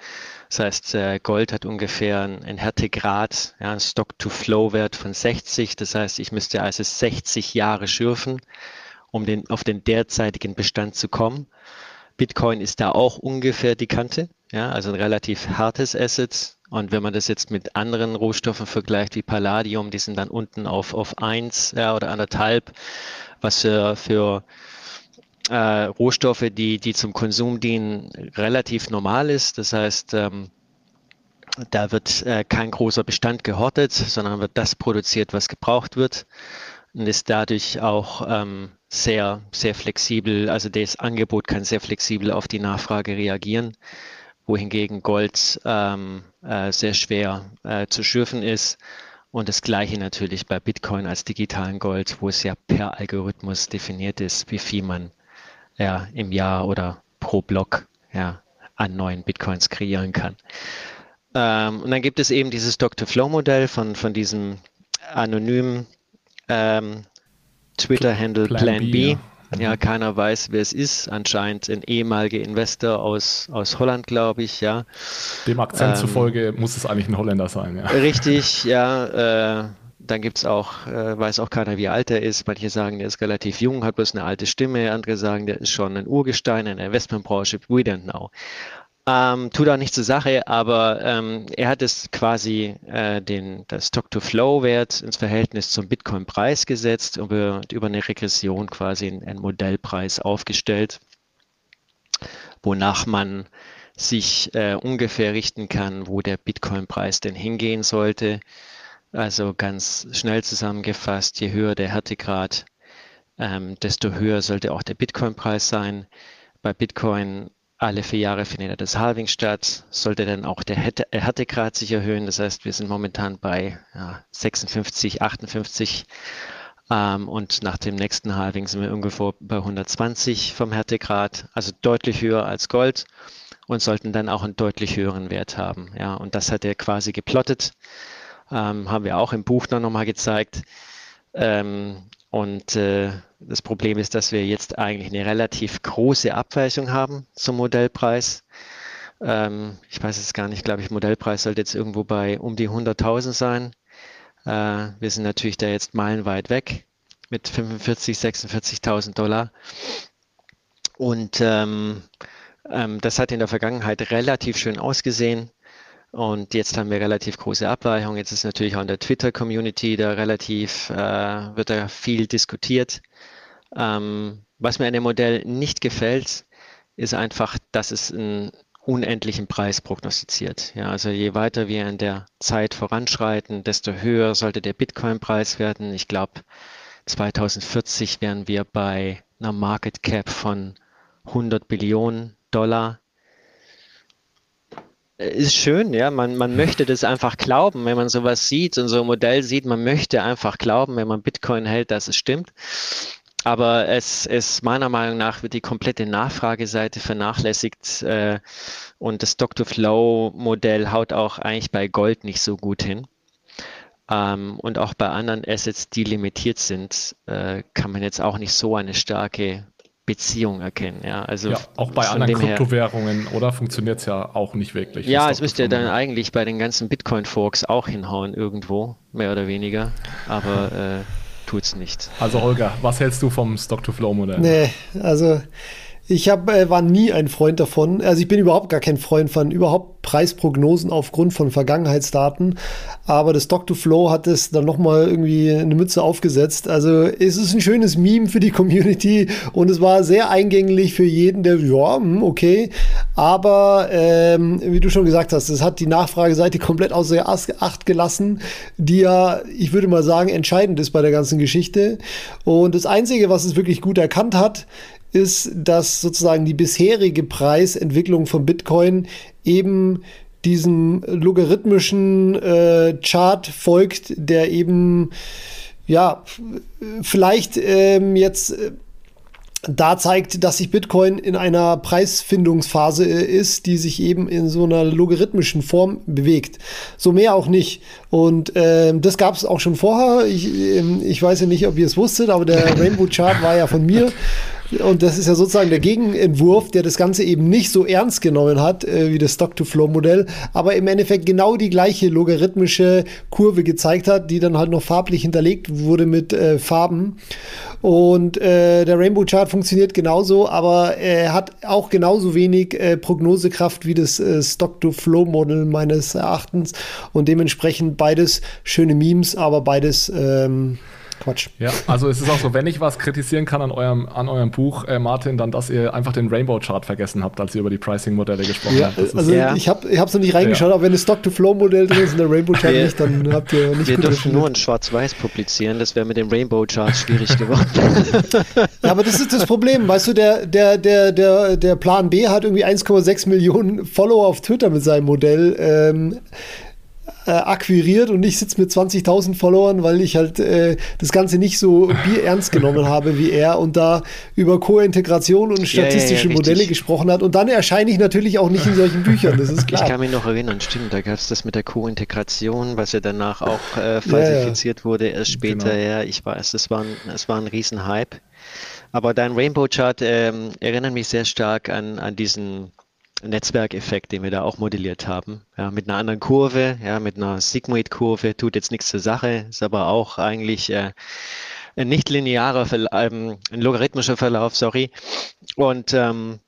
Das heißt, äh, Gold hat ungefähr einen Härtegrad, ja, einen Stock-to-Flow-Wert von 60. Das heißt, ich müsste also 60 Jahre schürfen, um den, auf den derzeitigen Bestand zu kommen. Bitcoin ist da auch ungefähr die Kante, ja, also ein relativ hartes Asset. Und wenn man das jetzt mit anderen Rohstoffen vergleicht, wie Palladium, die sind dann unten auf, auf 1 ja, oder anderthalb, was für, für äh, Rohstoffe, die, die zum Konsum dienen, relativ normal ist. Das heißt, ähm, da wird äh, kein großer Bestand gehortet, sondern wird das produziert, was gebraucht wird und ist dadurch auch ähm, sehr, sehr flexibel. Also das Angebot kann sehr flexibel auf die Nachfrage reagieren, wohingegen Gold ähm, äh, sehr schwer äh, zu schürfen ist. Und das gleiche natürlich bei Bitcoin als digitalen Gold, wo es ja per Algorithmus definiert ist, wie viel man ja, im Jahr oder pro Block ja, an neuen Bitcoins kreieren kann. Ähm, und dann gibt es eben dieses Dr. Flow-Modell von, von diesem anonymen ähm, Twitter-Handle Plan, Plan, B. B. Ja. ja. keiner weiß, wer es ist. Anscheinend ein ehemaliger Investor aus, aus Holland, glaube ich, ja. Dem Akzent ähm, zufolge muss es eigentlich ein Holländer sein, ja. Richtig, ja. Äh, dann gibt es auch, äh, weiß auch keiner, wie alt er ist. Manche sagen, der ist relativ jung, hat bloß eine alte Stimme. Andere sagen, der ist schon ein Urgestein in der Investmentbranche. We don't know. Ähm, tut auch nicht zur Sache, aber ähm, er hat es quasi äh, den, das Stock-to-Flow-Wert ins Verhältnis zum Bitcoin-Preis gesetzt und über, über eine Regression quasi einen Modellpreis aufgestellt, wonach man sich äh, ungefähr richten kann, wo der Bitcoin-Preis denn hingehen sollte. Also ganz schnell zusammengefasst, je höher der Härtegrad, ähm, desto höher sollte auch der Bitcoin-Preis sein. Bei Bitcoin alle vier Jahre findet das Halving statt, sollte dann auch der äh, Härtegrad sich erhöhen. Das heißt, wir sind momentan bei ja, 56, 58 ähm, und nach dem nächsten Halving sind wir ungefähr bei 120 vom Härtegrad, also deutlich höher als Gold und sollten dann auch einen deutlich höheren Wert haben. Ja, und das hat er quasi geplottet ähm, haben wir auch im Buch dann nochmal gezeigt. Ähm, und äh, das Problem ist, dass wir jetzt eigentlich eine relativ große Abweichung haben zum Modellpreis. Ähm, ich weiß es gar nicht, glaube ich, Modellpreis sollte jetzt irgendwo bei um die 100.000 sein. Äh, wir sind natürlich da jetzt meilenweit weg mit 45.000, 46.000 Dollar. Und ähm, ähm, das hat in der Vergangenheit relativ schön ausgesehen. Und jetzt haben wir relativ große Abweichungen. Jetzt ist natürlich auch in der Twitter-Community da relativ, äh, wird da viel diskutiert. Ähm, was mir an dem Modell nicht gefällt, ist einfach, dass es einen unendlichen Preis prognostiziert. Ja, also je weiter wir in der Zeit voranschreiten, desto höher sollte der Bitcoin-Preis werden. Ich glaube, 2040 wären wir bei einer Market Cap von 100 Billionen Dollar ist schön, ja. Man, man möchte das einfach glauben, wenn man sowas sieht und so ein Modell sieht. Man möchte einfach glauben, wenn man Bitcoin hält, dass es stimmt. Aber es ist meiner Meinung nach wird die komplette Nachfrageseite vernachlässigt äh, und das Dr. Flow Modell haut auch eigentlich bei Gold nicht so gut hin. Ähm, und auch bei anderen Assets, die limitiert sind, äh, kann man jetzt auch nicht so eine starke Beziehung erkennen. Ja, also ja, auch bei anderen Kryptowährungen, oder? Funktioniert es ja auch nicht wirklich. Ja, es müsste ja dann eigentlich bei den ganzen Bitcoin-Forks auch hinhauen, irgendwo, mehr oder weniger. Aber äh, tut es nicht. Also Holger, was hältst du vom Stock-to-Flow-Modell? Nee, also ich hab, äh, war nie ein Freund davon. Also ich bin überhaupt gar kein Freund von überhaupt Preisprognosen aufgrund von Vergangenheitsdaten. Aber das Dr. Flow hat es dann nochmal irgendwie eine Mütze aufgesetzt. Also es ist ein schönes Meme für die Community und es war sehr eingänglich für jeden, der, ja, hm, okay. Aber ähm, wie du schon gesagt hast, es hat die Nachfrageseite komplett außer Acht gelassen, die ja, ich würde mal sagen, entscheidend ist bei der ganzen Geschichte. Und das Einzige, was es wirklich gut erkannt hat, ist, dass sozusagen die bisherige Preisentwicklung von Bitcoin eben diesem logarithmischen äh, Chart folgt, der eben ja vielleicht ähm, jetzt äh, da zeigt, dass sich Bitcoin in einer Preisfindungsphase äh, ist, die sich eben in so einer logarithmischen Form bewegt. So mehr auch nicht. Und äh, das gab es auch schon vorher. Ich, äh, ich weiß ja nicht, ob ihr es wusstet, aber der Rainbow Chart war ja von mir. Und das ist ja sozusagen der Gegenentwurf, der das Ganze eben nicht so ernst genommen hat äh, wie das Stock-to-Flow-Modell, aber im Endeffekt genau die gleiche logarithmische Kurve gezeigt hat, die dann halt noch farblich hinterlegt wurde mit äh, Farben. Und äh, der Rainbow Chart funktioniert genauso, aber er hat auch genauso wenig äh, Prognosekraft wie das äh, Stock-to-Flow-Modell meines Erachtens. Und dementsprechend beides schöne Memes, aber beides ähm, Quatsch. Ja, also es ist auch so, wenn ich was kritisieren kann an eurem, an eurem Buch, äh, Martin, dann, dass ihr einfach den Rainbow-Chart vergessen habt, als ihr über die Pricing-Modelle gesprochen ja, habt. Das also ja. ich habe es noch nicht reingeschaut, ja. aber wenn ein Stock-to-Flow-Modell drin ist und der Rainbow-Chart nicht, dann habt ihr nicht Wir dürfen nur in Schwarz-Weiß publizieren, das wäre mit dem Rainbow-Chart schwierig geworden. ja, aber das ist das Problem, weißt du, der, der, der, der, der Plan B hat irgendwie 1,6 Millionen Follower auf Twitter mit seinem Modell. Ähm, äh, akquiriert und ich sitze mit 20.000 Followern, weil ich halt äh, das Ganze nicht so ernst genommen habe wie er und da über Co-Integration und statistische ja, ja, ja, Modelle gesprochen hat. Und dann erscheine ich natürlich auch nicht in solchen Büchern, das ist klar. Ich kann mich noch erinnern, stimmt, da gab es das mit der Co-Integration, was ja danach auch äh, falsifiziert wurde, erst später. Genau. Ja, ich weiß, es war ein, es war ein Riesenhype. Aber dein Rainbow-Chart ähm, erinnert mich sehr stark an, an diesen Netzwerkeffekt, den wir da auch modelliert haben. Ja, mit einer anderen Kurve, ja, mit einer Sigmoid-Kurve, tut jetzt nichts zur Sache, ist aber auch eigentlich äh, ein nicht linearer, ähm, ein logarithmischer Verlauf, sorry. Und ähm,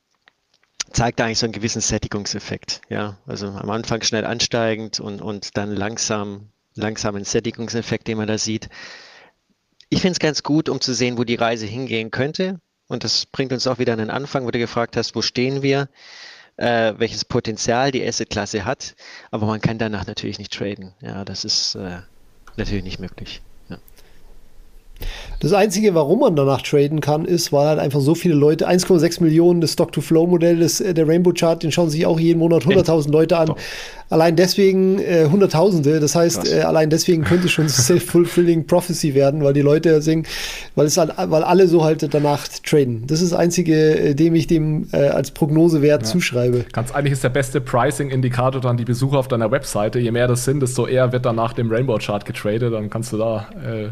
zeigt eigentlich so einen gewissen Sättigungseffekt. Ja, also am Anfang schnell ansteigend und, und dann langsam, langsam ein Sättigungseffekt, den man da sieht. Ich finde es ganz gut, um zu sehen, wo die Reise hingehen könnte. Und das bringt uns auch wieder an den Anfang, wo du gefragt hast, wo stehen wir? Äh, welches Potenzial die Asset-Klasse hat, aber man kann danach natürlich nicht traden. Ja, das ist äh, natürlich nicht möglich. Das Einzige, warum man danach traden kann, ist, weil halt einfach so viele Leute, 1,6 Millionen, das Stock-to-Flow-Modell, äh, der Rainbow-Chart, den schauen sich auch jeden Monat 100.000 Leute an. Doch. Allein deswegen äh, Hunderttausende, das heißt, äh, allein deswegen könnte es schon self-fulfilling prophecy werden, weil die Leute singen, weil es halt, weil alle so halt danach traden. Das ist das Einzige, äh, dem ich dem äh, als Prognosewert ja. zuschreibe. Ganz eigentlich ist der beste Pricing-Indikator dann die Besucher auf deiner Webseite. Je mehr das sind, desto eher wird dann nach dem Rainbow-Chart getradet. Dann kannst du da äh,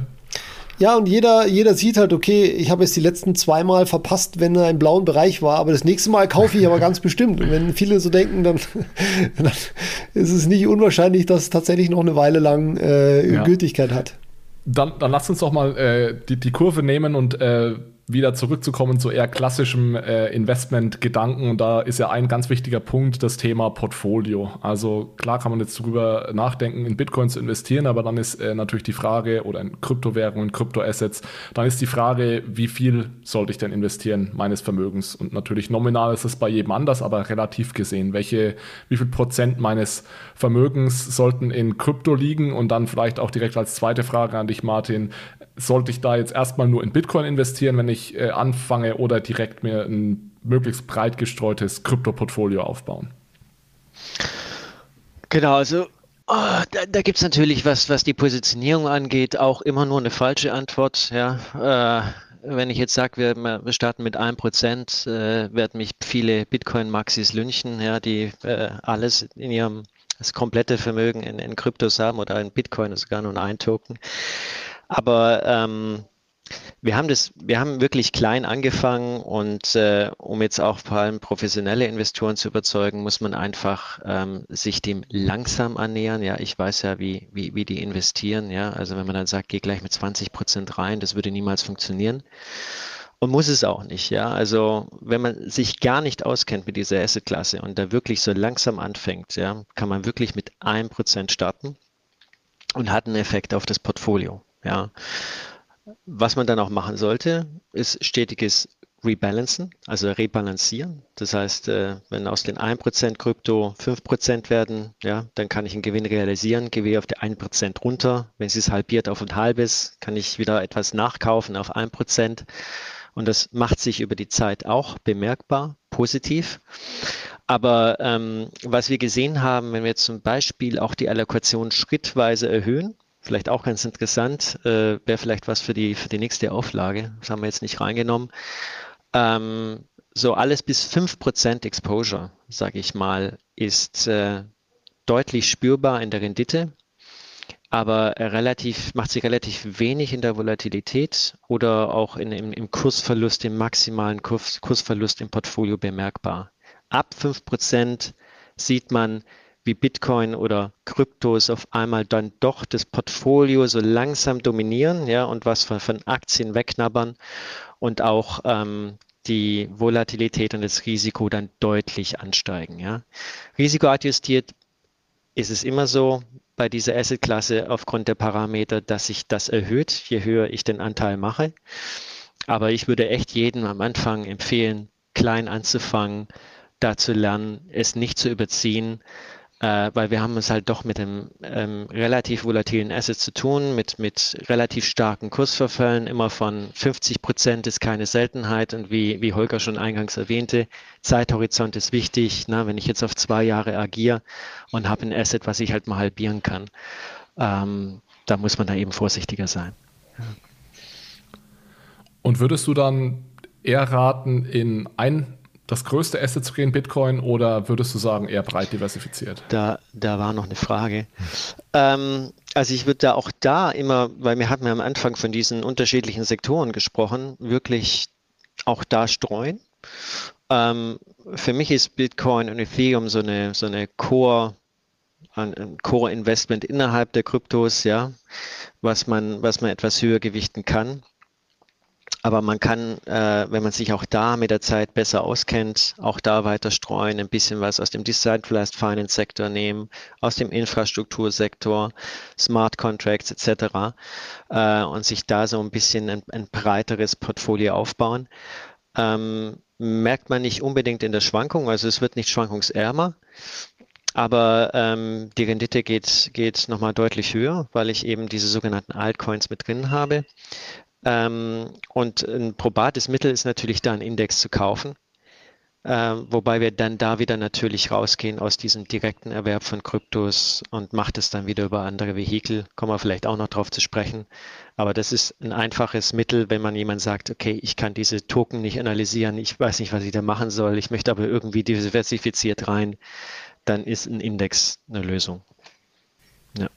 ja, und jeder, jeder sieht halt, okay, ich habe jetzt die letzten zweimal verpasst, wenn er im blauen Bereich war, aber das nächste Mal kaufe ich aber ganz bestimmt. Und wenn viele so denken, dann, dann ist es nicht unwahrscheinlich, dass es tatsächlich noch eine Weile lang äh, ja. Gültigkeit hat. Dann, dann lass uns doch mal äh, die, die Kurve nehmen und äh, wieder zurückzukommen zu eher klassischem äh, Investment-Gedanken. Und da ist ja ein ganz wichtiger Punkt das Thema Portfolio. Also klar kann man jetzt darüber nachdenken, in Bitcoin zu investieren, aber dann ist äh, natürlich die Frage, oder in Kryptowährungen, Kryptoassets, dann ist die Frage, wie viel sollte ich denn investieren meines Vermögens? Und natürlich nominal ist es bei jedem anders, aber relativ gesehen, welche, wie viel Prozent meines Vermögens sollten in Krypto liegen? Und dann vielleicht auch direkt als zweite Frage an dich, Martin, sollte ich da jetzt erstmal nur in Bitcoin investieren, wenn ich äh, anfange, oder direkt mir ein möglichst breit gestreutes Krypto-Portfolio aufbauen? Genau, also oh, da, da gibt es natürlich, was, was die Positionierung angeht, auch immer nur eine falsche Antwort. Ja. Äh, wenn ich jetzt sage, wir, wir, starten mit 1%, äh, werden mich viele Bitcoin-Maxis lynchen, ja, die äh, alles in ihrem das komplette Vermögen in, in Kryptos haben oder in Bitcoin, sogar nur ein Token. Aber ähm, wir haben das, wir haben wirklich klein angefangen und äh, um jetzt auch vor allem professionelle Investoren zu überzeugen, muss man einfach ähm, sich dem langsam annähern. Ja, ich weiß ja, wie, wie, wie die investieren. Ja, also wenn man dann sagt, geh gleich mit 20 Prozent rein, das würde niemals funktionieren. Und muss es auch nicht, ja. Also wenn man sich gar nicht auskennt mit dieser Assetklasse und da wirklich so langsam anfängt, ja, kann man wirklich mit einem Prozent starten und hat einen Effekt auf das Portfolio. Ja. Was man dann auch machen sollte, ist stetiges Rebalancen, also rebalancieren. Das heißt, äh, wenn aus den 1% Krypto 5% werden, ja, dann kann ich einen Gewinn realisieren, gehe auf die 1% runter. Wenn es halbiert auf ein halbes, kann ich wieder etwas nachkaufen auf 1%. Und das macht sich über die Zeit auch bemerkbar positiv. Aber ähm, was wir gesehen haben, wenn wir zum Beispiel auch die Allokation schrittweise erhöhen, vielleicht auch ganz interessant, äh, wäre vielleicht was für die, für die nächste Auflage, das haben wir jetzt nicht reingenommen. Ähm, so alles bis 5% Exposure, sage ich mal, ist äh, deutlich spürbar in der Rendite, aber relativ, macht sich relativ wenig in der Volatilität oder auch in, im, im Kursverlust, im maximalen Kurs, Kursverlust im Portfolio bemerkbar ab 5% sieht man, wie Bitcoin oder Kryptos auf einmal dann doch das Portfolio so langsam dominieren ja, und was von, von Aktien wegknabbern und auch ähm, die Volatilität und das Risiko dann deutlich ansteigen. Ja. Risikoadjustiert ist es immer so bei dieser Assetklasse aufgrund der Parameter, dass sich das erhöht, je höher ich den Anteil mache. Aber ich würde echt jedem am Anfang empfehlen, klein anzufangen, da zu lernen, es nicht zu überziehen, äh, weil wir haben es halt doch mit einem ähm, relativ volatilen Asset zu tun, mit, mit relativ starken Kursverfällen, immer von 50 Prozent ist keine Seltenheit und wie, wie Holger schon eingangs erwähnte, Zeithorizont ist wichtig. Na, wenn ich jetzt auf zwei Jahre agiere und habe ein Asset, was ich halt mal halbieren kann, ähm, da muss man da eben vorsichtiger sein. Und würdest du dann eher raten, in ein das größte Asset zu gehen, Bitcoin, oder würdest du sagen, eher breit diversifiziert? Da, da war noch eine Frage. Ähm, also ich würde da auch da immer, weil wir hatten ja am Anfang von diesen unterschiedlichen Sektoren gesprochen, wirklich auch da streuen. Ähm, für mich ist Bitcoin und Ethereum so eine, so eine Core, ein Core-Investment innerhalb der Kryptos, ja, was man, was man etwas höher gewichten kann. Aber man kann, äh, wenn man sich auch da mit der Zeit besser auskennt, auch da weiter streuen, ein bisschen was aus dem Decentralized Finance Sektor nehmen, aus dem Infrastruktursektor, Smart Contracts etc. Äh, und sich da so ein bisschen ein, ein breiteres Portfolio aufbauen. Ähm, merkt man nicht unbedingt in der Schwankung, also es wird nicht schwankungsärmer. Aber ähm, die Rendite geht, geht nochmal deutlich höher, weil ich eben diese sogenannten Altcoins mit drin habe. Ähm, und ein probates Mittel ist natürlich da, einen Index zu kaufen. Ähm, wobei wir dann da wieder natürlich rausgehen aus diesem direkten Erwerb von Kryptos und macht es dann wieder über andere Vehikel. Kommen wir vielleicht auch noch drauf zu sprechen. Aber das ist ein einfaches Mittel, wenn man jemand sagt, okay, ich kann diese Token nicht analysieren, ich weiß nicht, was ich da machen soll, ich möchte aber irgendwie diversifiziert rein, dann ist ein Index eine Lösung. Ja.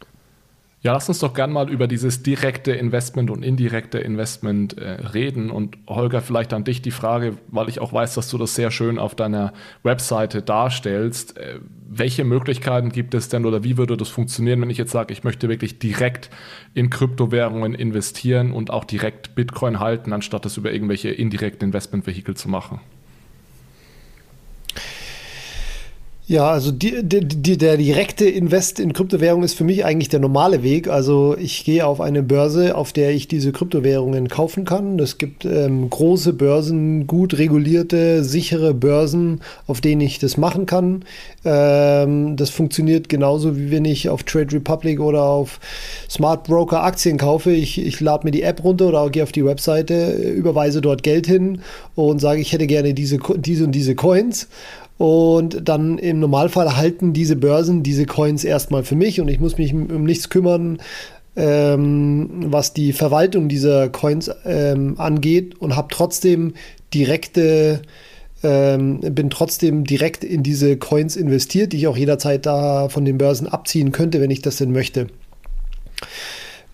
Ja, lass uns doch gern mal über dieses direkte Investment und indirekte Investment äh, reden. Und Holger, vielleicht an dich die Frage, weil ich auch weiß, dass du das sehr schön auf deiner Webseite darstellst. Äh, welche Möglichkeiten gibt es denn oder wie würde das funktionieren, wenn ich jetzt sage, ich möchte wirklich direkt in Kryptowährungen investieren und auch direkt Bitcoin halten, anstatt das über irgendwelche indirekten Investmentvehikel zu machen? Ja, also die, die, der direkte Invest in Kryptowährung ist für mich eigentlich der normale Weg. Also ich gehe auf eine Börse, auf der ich diese Kryptowährungen kaufen kann. Es gibt ähm, große Börsen, gut regulierte, sichere Börsen, auf denen ich das machen kann. Ähm, das funktioniert genauso, wie wenn ich auf Trade Republic oder auf Smart Broker Aktien kaufe. Ich, ich lade mir die App runter oder gehe auf die Webseite, überweise dort Geld hin und sage, ich hätte gerne diese, diese und diese Coins. Und dann im Normalfall halten diese Börsen diese Coins erstmal für mich und ich muss mich um nichts kümmern, ähm, was die Verwaltung dieser Coins ähm, angeht und habe trotzdem direkte, ähm, bin trotzdem direkt in diese Coins investiert, die ich auch jederzeit da von den Börsen abziehen könnte, wenn ich das denn möchte.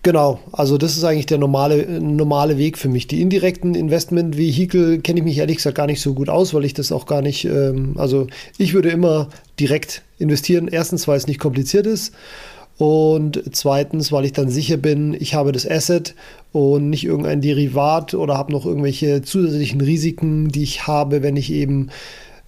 Genau, also das ist eigentlich der normale, normale Weg für mich. Die indirekten Investment-Vehikel kenne ich mich ehrlich gesagt gar nicht so gut aus, weil ich das auch gar nicht, ähm, also ich würde immer direkt investieren. Erstens, weil es nicht kompliziert ist und zweitens, weil ich dann sicher bin, ich habe das Asset und nicht irgendein Derivat oder habe noch irgendwelche zusätzlichen Risiken, die ich habe, wenn ich eben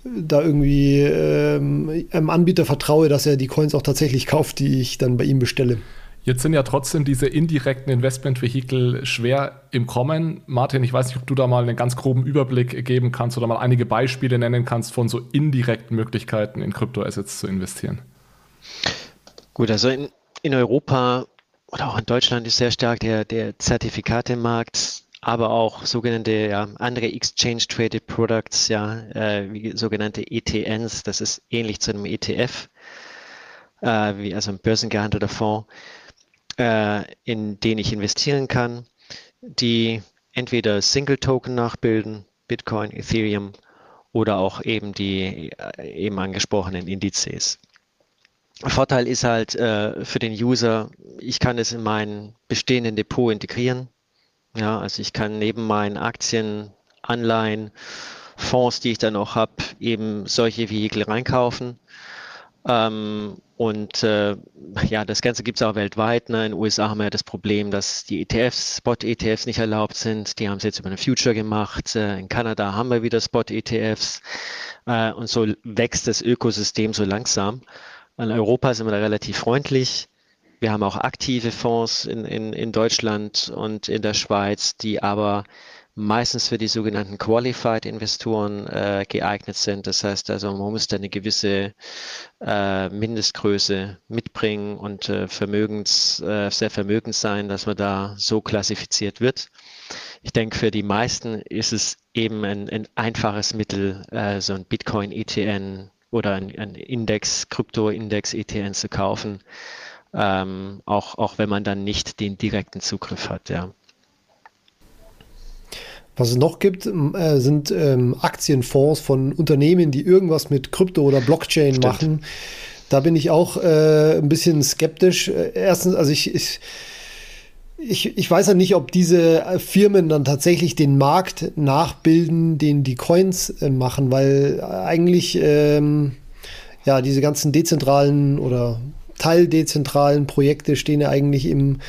da irgendwie ähm, einem Anbieter vertraue, dass er die Coins auch tatsächlich kauft, die ich dann bei ihm bestelle. Jetzt sind ja trotzdem diese indirekten Investmentvehikel schwer im Kommen. Martin, ich weiß nicht, ob du da mal einen ganz groben Überblick geben kannst oder mal einige Beispiele nennen kannst von so indirekten Möglichkeiten in Kryptoassets zu investieren. Gut, also in, in Europa oder auch in Deutschland ist sehr stark der, der Zertifikatemarkt aber auch sogenannte ja, andere Exchange Traded Products, ja, äh, wie sogenannte ETNs. Das ist ähnlich zu einem ETF, äh, wie also ein börsengehandelter Fonds, äh, in den ich investieren kann, die entweder Single Token nachbilden, Bitcoin, Ethereum oder auch eben die äh, eben angesprochenen Indizes. Vorteil ist halt äh, für den User, ich kann es in mein bestehenden Depot integrieren. Ja, also ich kann neben meinen Aktien, Anleihen, Fonds, die ich dann auch habe, eben solche Vehikel reinkaufen. Ähm, und äh, ja, das Ganze gibt es auch weltweit. Ne? In den USA haben wir ja das Problem, dass die ETFs, Spot-ETFs nicht erlaubt sind. Die haben es jetzt über eine Future gemacht. Äh, in Kanada haben wir wieder Spot-ETFs. Äh, und so wächst das Ökosystem so langsam. In Europa sind wir da relativ freundlich. Wir haben auch aktive Fonds in, in, in Deutschland und in der Schweiz, die aber meistens für die sogenannten Qualified Investoren äh, geeignet sind. Das heißt also, man muss da eine gewisse äh, Mindestgröße mitbringen und äh, vermögens, äh, sehr vermögend sein, dass man da so klassifiziert wird. Ich denke, für die meisten ist es eben ein, ein einfaches Mittel, äh, so ein Bitcoin-ETN oder ein, ein Index, Krypto-Index-ETN zu kaufen ähm, auch, auch wenn man dann nicht den direkten Zugriff hat, ja. Was es noch gibt, äh, sind ähm, Aktienfonds von Unternehmen, die irgendwas mit Krypto oder Blockchain Stimmt. machen. Da bin ich auch äh, ein bisschen skeptisch. Äh, erstens, also ich, ich, ich, ich weiß ja nicht, ob diese Firmen dann tatsächlich den Markt nachbilden, den die Coins äh, machen, weil eigentlich ähm, ja diese ganzen dezentralen oder teildezentralen Projekte stehen ja eigentlich im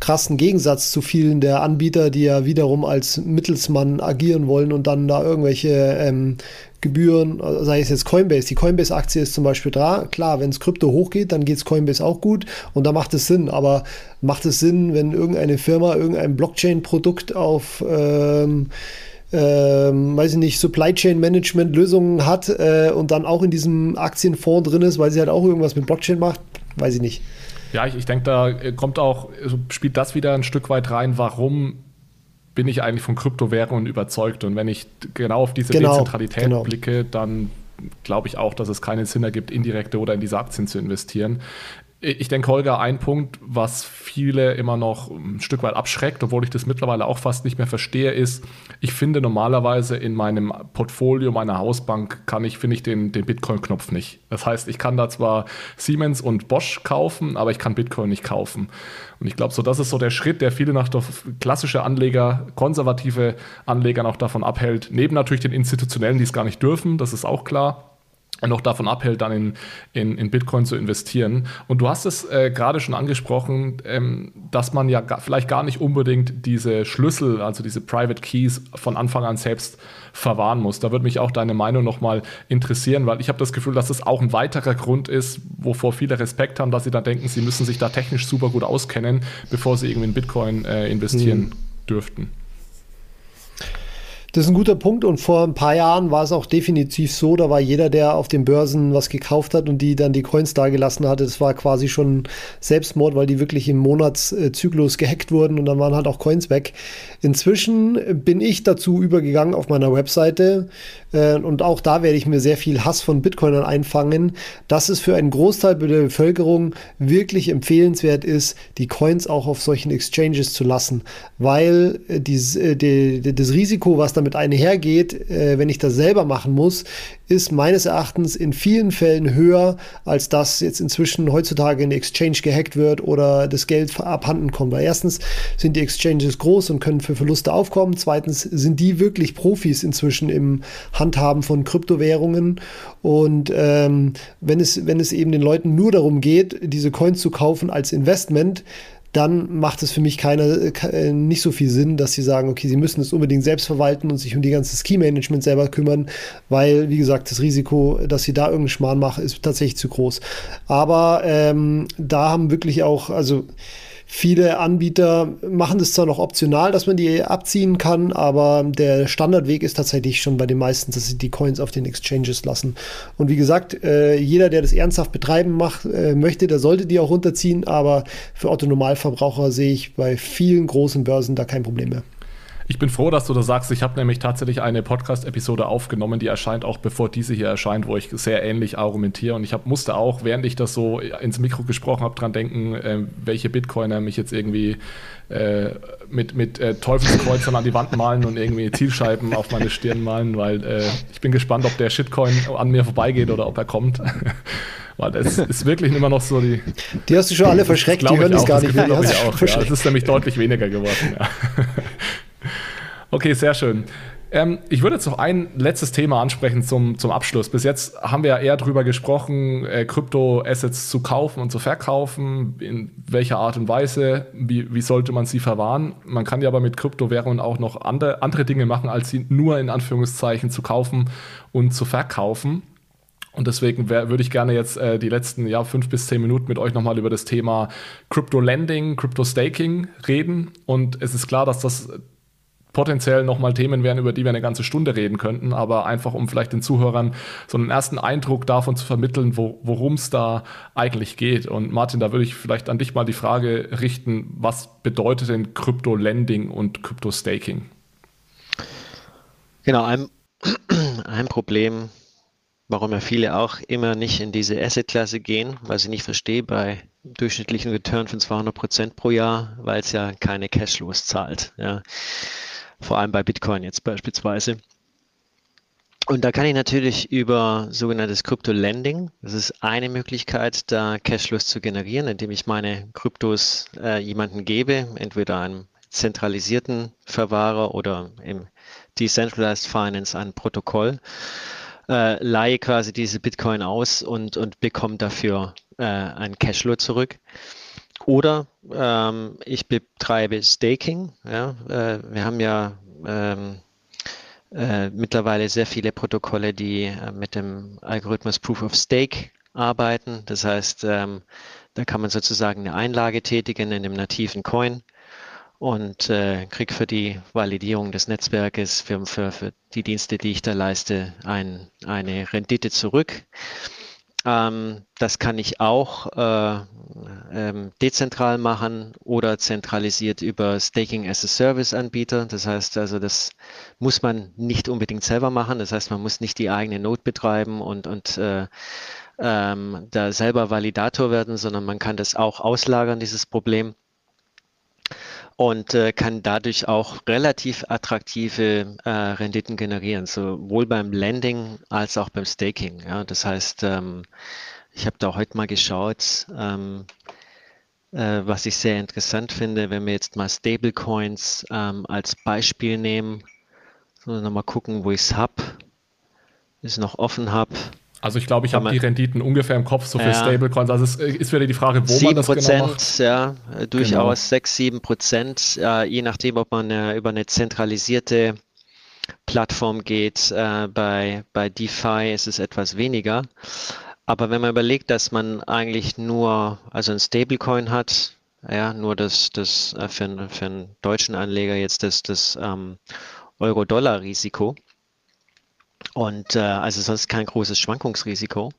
krassen Gegensatz zu vielen der Anbieter, die ja wiederum als Mittelsmann agieren wollen und dann da irgendwelche ähm, Gebühren, sei es jetzt Coinbase. Die Coinbase-Aktie ist zum Beispiel da. Klar, wenn es Krypto hochgeht, dann geht es Coinbase auch gut und da macht es Sinn. Aber macht es Sinn, wenn irgendeine Firma irgendein Blockchain-Produkt auf ähm, ähm, weiß ich nicht, Supply Chain Management Lösungen hat äh, und dann auch in diesem Aktienfonds drin ist, weil sie halt auch irgendwas mit Blockchain macht, weiß ich nicht. Ja, ich, ich denke, da kommt auch, spielt das wieder ein Stück weit rein, warum bin ich eigentlich von Kryptowährungen überzeugt. Und wenn ich genau auf diese genau, Dezentralität genau. blicke, dann glaube ich auch, dass es keinen Sinn ergibt, indirekte oder in diese Aktien zu investieren. Ich denke, Holger, ein Punkt, was viele immer noch ein Stück weit abschreckt, obwohl ich das mittlerweile auch fast nicht mehr verstehe, ist, ich finde normalerweise in meinem Portfolio meiner Hausbank kann ich, finde ich den, den Bitcoin-Knopf nicht. Das heißt, ich kann da zwar Siemens und Bosch kaufen, aber ich kann Bitcoin nicht kaufen. Und ich glaube, so das ist so der Schritt, der viele nach klassische Anleger, konservative Anleger noch davon abhält, neben natürlich den institutionellen, die es gar nicht dürfen, das ist auch klar noch davon abhält, dann in, in, in Bitcoin zu investieren. Und du hast es äh, gerade schon angesprochen, ähm, dass man ja ga, vielleicht gar nicht unbedingt diese Schlüssel, also diese Private Keys von Anfang an selbst verwahren muss. Da würde mich auch deine Meinung nochmal interessieren, weil ich habe das Gefühl, dass das auch ein weiterer Grund ist, wovor viele Respekt haben, dass sie dann denken, sie müssen sich da technisch super gut auskennen, bevor sie irgendwie in Bitcoin äh, investieren hm. dürften. Das ist ein guter Punkt und vor ein paar Jahren war es auch definitiv so, da war jeder, der auf den Börsen was gekauft hat und die dann die Coins dagelassen hatte, das war quasi schon Selbstmord, weil die wirklich im Monatszyklus gehackt wurden und dann waren halt auch Coins weg. Inzwischen bin ich dazu übergegangen auf meiner Webseite äh, und auch da werde ich mir sehr viel Hass von Bitcoinern einfangen, dass es für einen Großteil der Bevölkerung wirklich empfehlenswert ist, die Coins auch auf solchen Exchanges zu lassen, weil äh, dies, äh, die, das Risiko, was damit einhergeht, äh, wenn ich das selber machen muss, ist meines Erachtens in vielen Fällen höher, als dass jetzt inzwischen heutzutage eine Exchange gehackt wird oder das Geld abhanden kommt. Weil erstens sind die Exchanges groß und können für Verluste aufkommen. Zweitens sind die wirklich Profis inzwischen im Handhaben von Kryptowährungen. Und ähm, wenn, es, wenn es eben den Leuten nur darum geht, diese Coins zu kaufen als Investment, dann macht es für mich keine, äh, nicht so viel Sinn, dass sie sagen, okay, sie müssen es unbedingt selbst verwalten und sich um die ganze Ski-Management selber kümmern, weil, wie gesagt, das Risiko, dass sie da irgendeinen Schmarrn machen, ist tatsächlich zu groß. Aber ähm, da haben wirklich auch, also Viele Anbieter machen das zwar noch optional, dass man die abziehen kann, aber der Standardweg ist tatsächlich schon bei den meisten, dass sie die Coins auf den Exchanges lassen. Und wie gesagt, äh, jeder, der das ernsthaft betreiben macht, äh, möchte, der sollte die auch runterziehen, aber für Otto Normalverbraucher sehe ich bei vielen großen Börsen da kein Problem mehr. Ich bin froh, dass du das sagst. Ich habe nämlich tatsächlich eine Podcast-Episode aufgenommen, die erscheint auch bevor diese hier erscheint, wo ich sehr ähnlich argumentiere. Und ich hab, musste auch, während ich das so ins Mikro gesprochen habe, dran denken, äh, welche Bitcoiner mich jetzt irgendwie äh, mit, mit äh, Teufelskreuzern an die Wand malen und irgendwie Zielscheiben auf meine Stirn malen, weil äh, ich bin gespannt, ob der Shitcoin an mir vorbeigeht oder ob er kommt. weil das ist wirklich immer noch so die. Die hast du schon alle verschreckt, die hören das gar nicht mehr. Das, ja, das ist nämlich deutlich weniger geworden. Ja. Okay, sehr schön. Ähm, ich würde jetzt noch ein letztes Thema ansprechen zum, zum Abschluss. Bis jetzt haben wir ja eher darüber gesprochen, äh, Krypto-Assets zu kaufen und zu verkaufen, in welcher Art und Weise, wie, wie sollte man sie verwahren. Man kann ja aber mit Kryptowährungen auch noch andere, andere Dinge machen, als sie nur in Anführungszeichen zu kaufen und zu verkaufen. Und deswegen würde ich gerne jetzt äh, die letzten ja, fünf bis zehn Minuten mit euch nochmal über das Thema Crypto Lending, Crypto Staking reden. Und es ist klar, dass das potenziell nochmal Themen wären, über die wir eine ganze Stunde reden könnten, aber einfach um vielleicht den Zuhörern so einen ersten Eindruck davon zu vermitteln, wo, worum es da eigentlich geht. Und Martin, da würde ich vielleicht an dich mal die Frage richten, was bedeutet denn Krypto-Lending und Krypto-Staking? Genau, ein, ein Problem, warum ja viele auch immer nicht in diese Asset-Klasse gehen, weil sie nicht verstehen, bei durchschnittlichen Return von 200 Prozent pro Jahr, weil es ja keine Cashflows zahlt. Ja vor allem bei Bitcoin jetzt beispielsweise. Und da kann ich natürlich über sogenanntes Krypto-Lending, das ist eine Möglichkeit, da Cashflows zu generieren, indem ich meine Kryptos äh, jemanden gebe, entweder einem zentralisierten Verwahrer oder im Decentralized Finance ein Protokoll, äh, leihe quasi diese Bitcoin aus und, und bekomme dafür äh, ein Cashflow zurück. Oder ähm, ich betreibe Staking. Ja? Äh, wir haben ja ähm, äh, mittlerweile sehr viele Protokolle, die äh, mit dem Algorithmus Proof of Stake arbeiten. Das heißt, ähm, da kann man sozusagen eine Einlage tätigen in dem nativen Coin und äh, kriegt für die Validierung des Netzwerkes, für, für, für die Dienste, die ich da leiste, ein, eine Rendite zurück. Ähm, das kann ich auch äh, ähm, dezentral machen oder zentralisiert über Staking as a Service Anbieter. Das heißt also, das muss man nicht unbedingt selber machen. Das heißt, man muss nicht die eigene Node betreiben und, und äh, ähm, da selber Validator werden, sondern man kann das auch auslagern, dieses Problem und äh, kann dadurch auch relativ attraktive äh, Renditen generieren, sowohl beim Lending als auch beim Staking. Ja, das heißt, ähm, ich habe da heute mal geschaut, ähm, äh, was ich sehr interessant finde, wenn wir jetzt mal Stablecoins ähm, als Beispiel nehmen, so nochmal gucken, wo ich es habe, es noch offen habe. Also ich glaube, ich habe die Renditen ungefähr im Kopf, so für ja. Stablecoins. Also es äh, ist wieder die Frage, wo man das genau macht. Ja, äh, durchaus genau. 6, 7 Prozent, äh, je nachdem, ob man äh, über eine zentralisierte Plattform geht. Äh, bei, bei DeFi ist es etwas weniger. Aber wenn man überlegt, dass man eigentlich nur, also ein Stablecoin hat, ja, nur das, das äh, für, für einen deutschen Anleger jetzt das, das ähm, Euro-Dollar-Risiko, und äh, also sonst kein großes Schwankungsrisiko.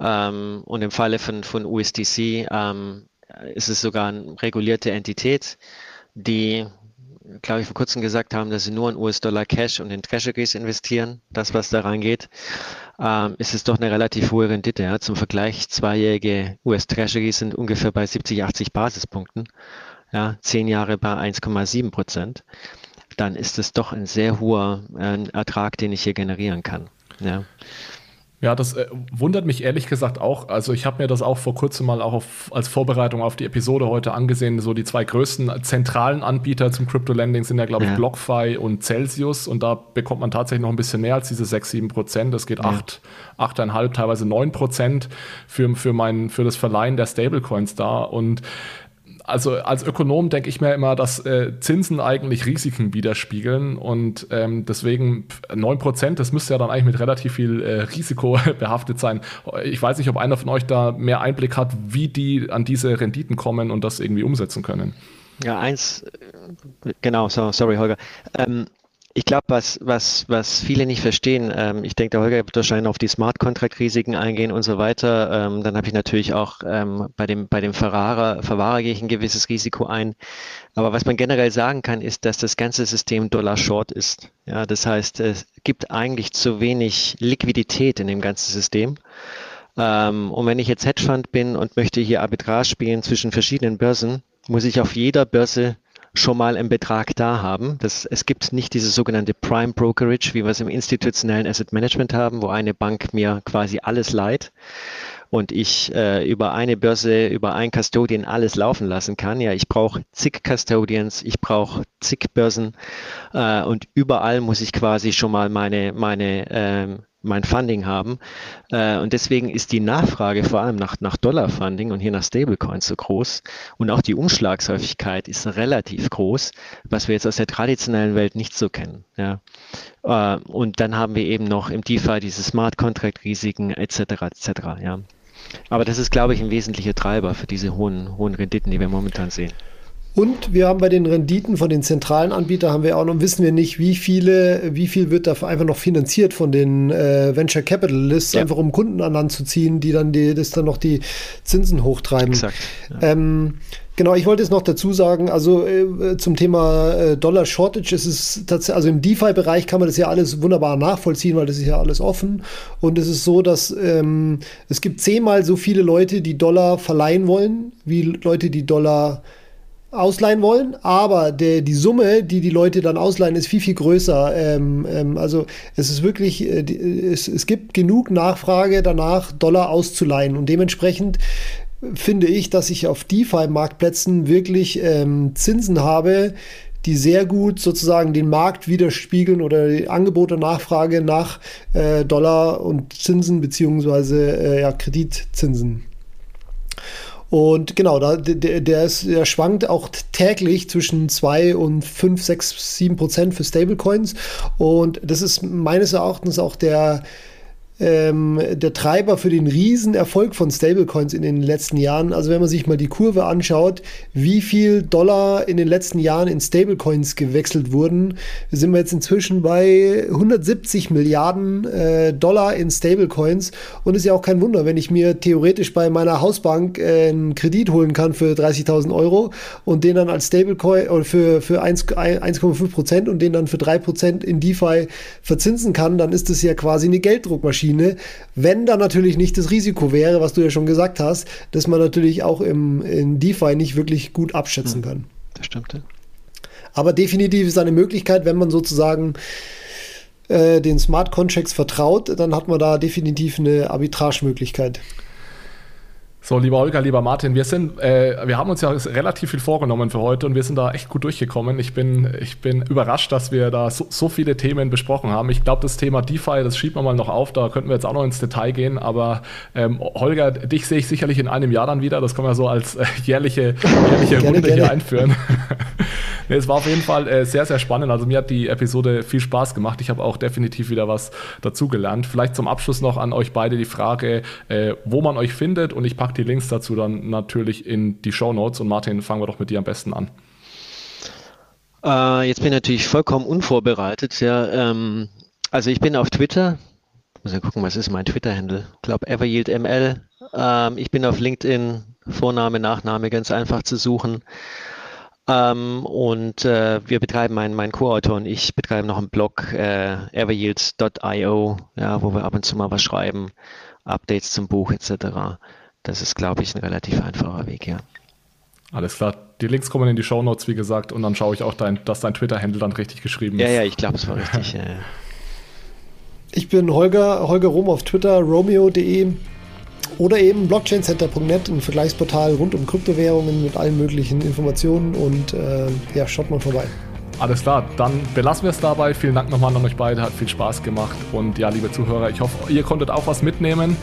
Ähm, und im Falle von, von USDC ähm, ist es sogar eine regulierte Entität, die, glaube ich, vor kurzem gesagt haben, dass sie nur in US-Dollar Cash und in Treasuries investieren, das, was da reingeht, ähm, ist es doch eine relativ hohe Rendite. Ja. Zum Vergleich, zweijährige US-Treasuries sind ungefähr bei 70, 80 Basispunkten, ja, zehn Jahre bei 1,7 Prozent dann ist es doch ein sehr hoher äh, Ertrag, den ich hier generieren kann. Ja. Ja, das äh, wundert mich ehrlich gesagt auch. Also ich habe mir das auch vor kurzem mal auch auf, als Vorbereitung auf die Episode heute angesehen. So die zwei größten zentralen Anbieter zum Crypto-Lending sind ja, glaube ich, ja. BlockFi und Celsius. Und da bekommt man tatsächlich noch ein bisschen mehr als diese 6, 7 Prozent. Das geht ja. 8, 8,5, teilweise 9 Prozent für, für, mein, für das Verleihen der Stablecoins da. Und also als Ökonom denke ich mir immer, dass äh, Zinsen eigentlich Risiken widerspiegeln und ähm, deswegen 9%, das müsste ja dann eigentlich mit relativ viel äh, Risiko behaftet sein. Ich weiß nicht, ob einer von euch da mehr Einblick hat, wie die an diese Renditen kommen und das irgendwie umsetzen können. Ja, eins, genau, so, sorry Holger. Ähm, Ich glaube, was, was, was viele nicht verstehen, ähm, ich denke, der Holger wird wahrscheinlich auf die Smart Contract Risiken eingehen und so weiter. Ähm, dann habe ich natürlich auch ähm, bei dem, bei dem Verwahrer, Verwahrer gehe ich ein gewisses Risiko ein. Aber was man generell sagen kann, ist, dass das ganze System Dollar Short ist. Ja, das heißt, es gibt eigentlich zu wenig Liquidität in dem ganzen System. Ähm, und wenn ich jetzt Hedgefund bin und möchte hier Arbitrage spielen zwischen verschiedenen Börsen, muss ich auf jeder Börse schon mal einen Betrag da haben. Das, es gibt nicht dieses sogenannte Prime Brokerage, wie wir es im institutionellen Asset Management haben, wo eine Bank mir quasi alles leiht und ich äh, über eine Börse, über ein Custodian alles laufen lassen kann. Ja, ich brauche zig Custodians, ich brauche zig Börsen äh, und überall muss ich quasi schon mal meine, meine ähm, mein Funding haben. Äh, und deswegen ist die Nachfrage vor allem nach, nach Dollar-Funding und hier nach Stablecoins so groß. Und auch die Umschlagshäufigkeit ist relativ groß, was wir jetzt aus der traditionellen Welt nicht so kennen. Ja. Äh, und dann haben wir eben noch im DeFi diese Smart Contract-Risiken etc. etc. Ja. Aber das ist, glaube ich, ein wesentlicher Treiber für diese hohen, hohen Renditen, die wir momentan sehen. Und wir haben bei den Renditen von den zentralen Anbietern haben wir auch noch, wissen wir nicht, wie viele, wie viel wird da einfach noch finanziert von den äh, Venture Capitalists, ja. einfach um Kunden an Land zu ziehen, die dann die, das dann noch die Zinsen hochtreiben. Exakt. Ja. Ähm, Genau, ich wollte es noch dazu sagen, also äh, zum Thema äh, Dollar Shortage ist es tatsächlich, also im DeFi-Bereich kann man das ja alles wunderbar nachvollziehen, weil das ist ja alles offen. Und es ist so, dass ähm, es gibt zehnmal so viele Leute, die Dollar verleihen wollen, wie Leute, die Dollar ausleihen wollen, aber der, die Summe, die die Leute dann ausleihen, ist viel, viel größer. Ähm, ähm, also es ist wirklich, äh, es, es gibt genug Nachfrage danach, Dollar auszuleihen und dementsprechend finde ich, dass ich auf DeFi-Marktplätzen wirklich ähm, Zinsen habe, die sehr gut sozusagen den Markt widerspiegeln oder die Angebot und Nachfrage nach äh, Dollar und Zinsen beziehungsweise äh, ja, Kreditzinsen. Und genau, da, der, der, ist, der schwankt auch täglich zwischen 2 und 5, 6, 7 Prozent für Stablecoins. Und das ist meines Erachtens auch der, ähm, der Treiber für den Riesenerfolg von Stablecoins in den letzten Jahren. Also wenn man sich mal die Kurve anschaut, wie viel Dollar in den letzten Jahren in Stablecoins gewechselt wurden, sind wir jetzt inzwischen bei 170 Milliarden äh, Dollar in Stablecoins. Und ist ja auch kein Wunder, wenn ich mir theoretisch bei meiner Hausbank äh, einen Kredit holen kann für 30.000 Euro und den dann als Stablecoin oder für, für 1,5 Prozent und den dann für 3 Prozent in DeFi verzinsen kann, dann ist das ja quasi eine Gelddruckmaschine. Schiene, wenn da natürlich nicht das Risiko wäre, was du ja schon gesagt hast, dass man natürlich auch im in DeFi nicht wirklich gut abschätzen hm, kann. Das stimmt. Ja. Aber definitiv ist eine Möglichkeit, wenn man sozusagen äh, den Smart Contracts vertraut, dann hat man da definitiv eine Arbitragemöglichkeit. So, lieber Olga, lieber Martin, wir sind, äh, wir haben uns ja relativ viel vorgenommen für heute und wir sind da echt gut durchgekommen. Ich bin, ich bin überrascht, dass wir da so, so viele Themen besprochen haben. Ich glaube, das Thema DeFi, das schiebt man mal noch auf, da könnten wir jetzt auch noch ins Detail gehen. Aber ähm, Holger, dich sehe ich sicherlich in einem Jahr dann wieder. Das können wir so als äh, jährliche, jährliche gerne, Runde gerne. hier einführen. nee, es war auf jeden Fall äh, sehr, sehr spannend. Also mir hat die Episode viel Spaß gemacht. Ich habe auch definitiv wieder was dazugelernt. Vielleicht zum Abschluss noch an euch beide die Frage, äh, wo man euch findet und ich packe die Links dazu dann natürlich in die Show Notes. Und Martin, fangen wir doch mit dir am besten an. Äh, jetzt bin ich natürlich vollkommen unvorbereitet. Ja, ähm, also ich bin auf Twitter. Muss ja gucken, was ist mein Twitter-Handle? Ich glaube EverYieldML. Ähm, ich bin auf LinkedIn. Vorname, Nachname ganz einfach zu suchen. Ähm, und äh, wir betreiben, mein, mein Co-Autor und ich betreiben noch einen Blog, äh, everyields.io, ja, wo wir ab und zu mal was schreiben, Updates zum Buch etc. Das ist, glaube ich, ein relativ einfacher Weg, ja. Alles klar. Die Links kommen in die Show Notes, wie gesagt, und dann schaue ich auch, dein, dass dein Twitter-Handle dann richtig geschrieben ist. Ja, ja, ich glaube, es war richtig. ja. Ich bin Holger, Holger Rom auf Twitter, romeo.de oder eben blockchaincenter.net, ein Vergleichsportal rund um Kryptowährungen mit allen möglichen Informationen und äh, ja, schaut mal vorbei. Alles klar, dann belassen wir es dabei. Vielen Dank nochmal an euch beide, hat viel Spaß gemacht. Und ja, liebe Zuhörer, ich hoffe, ihr konntet auch was mitnehmen.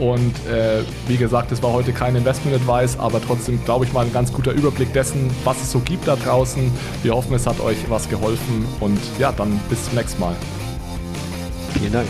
Und äh, wie gesagt, es war heute kein Investment Advice, aber trotzdem, glaube ich, mal ein ganz guter Überblick dessen, was es so gibt da draußen. Wir hoffen, es hat euch was geholfen. Und ja, dann bis zum nächsten Mal. Vielen Dank.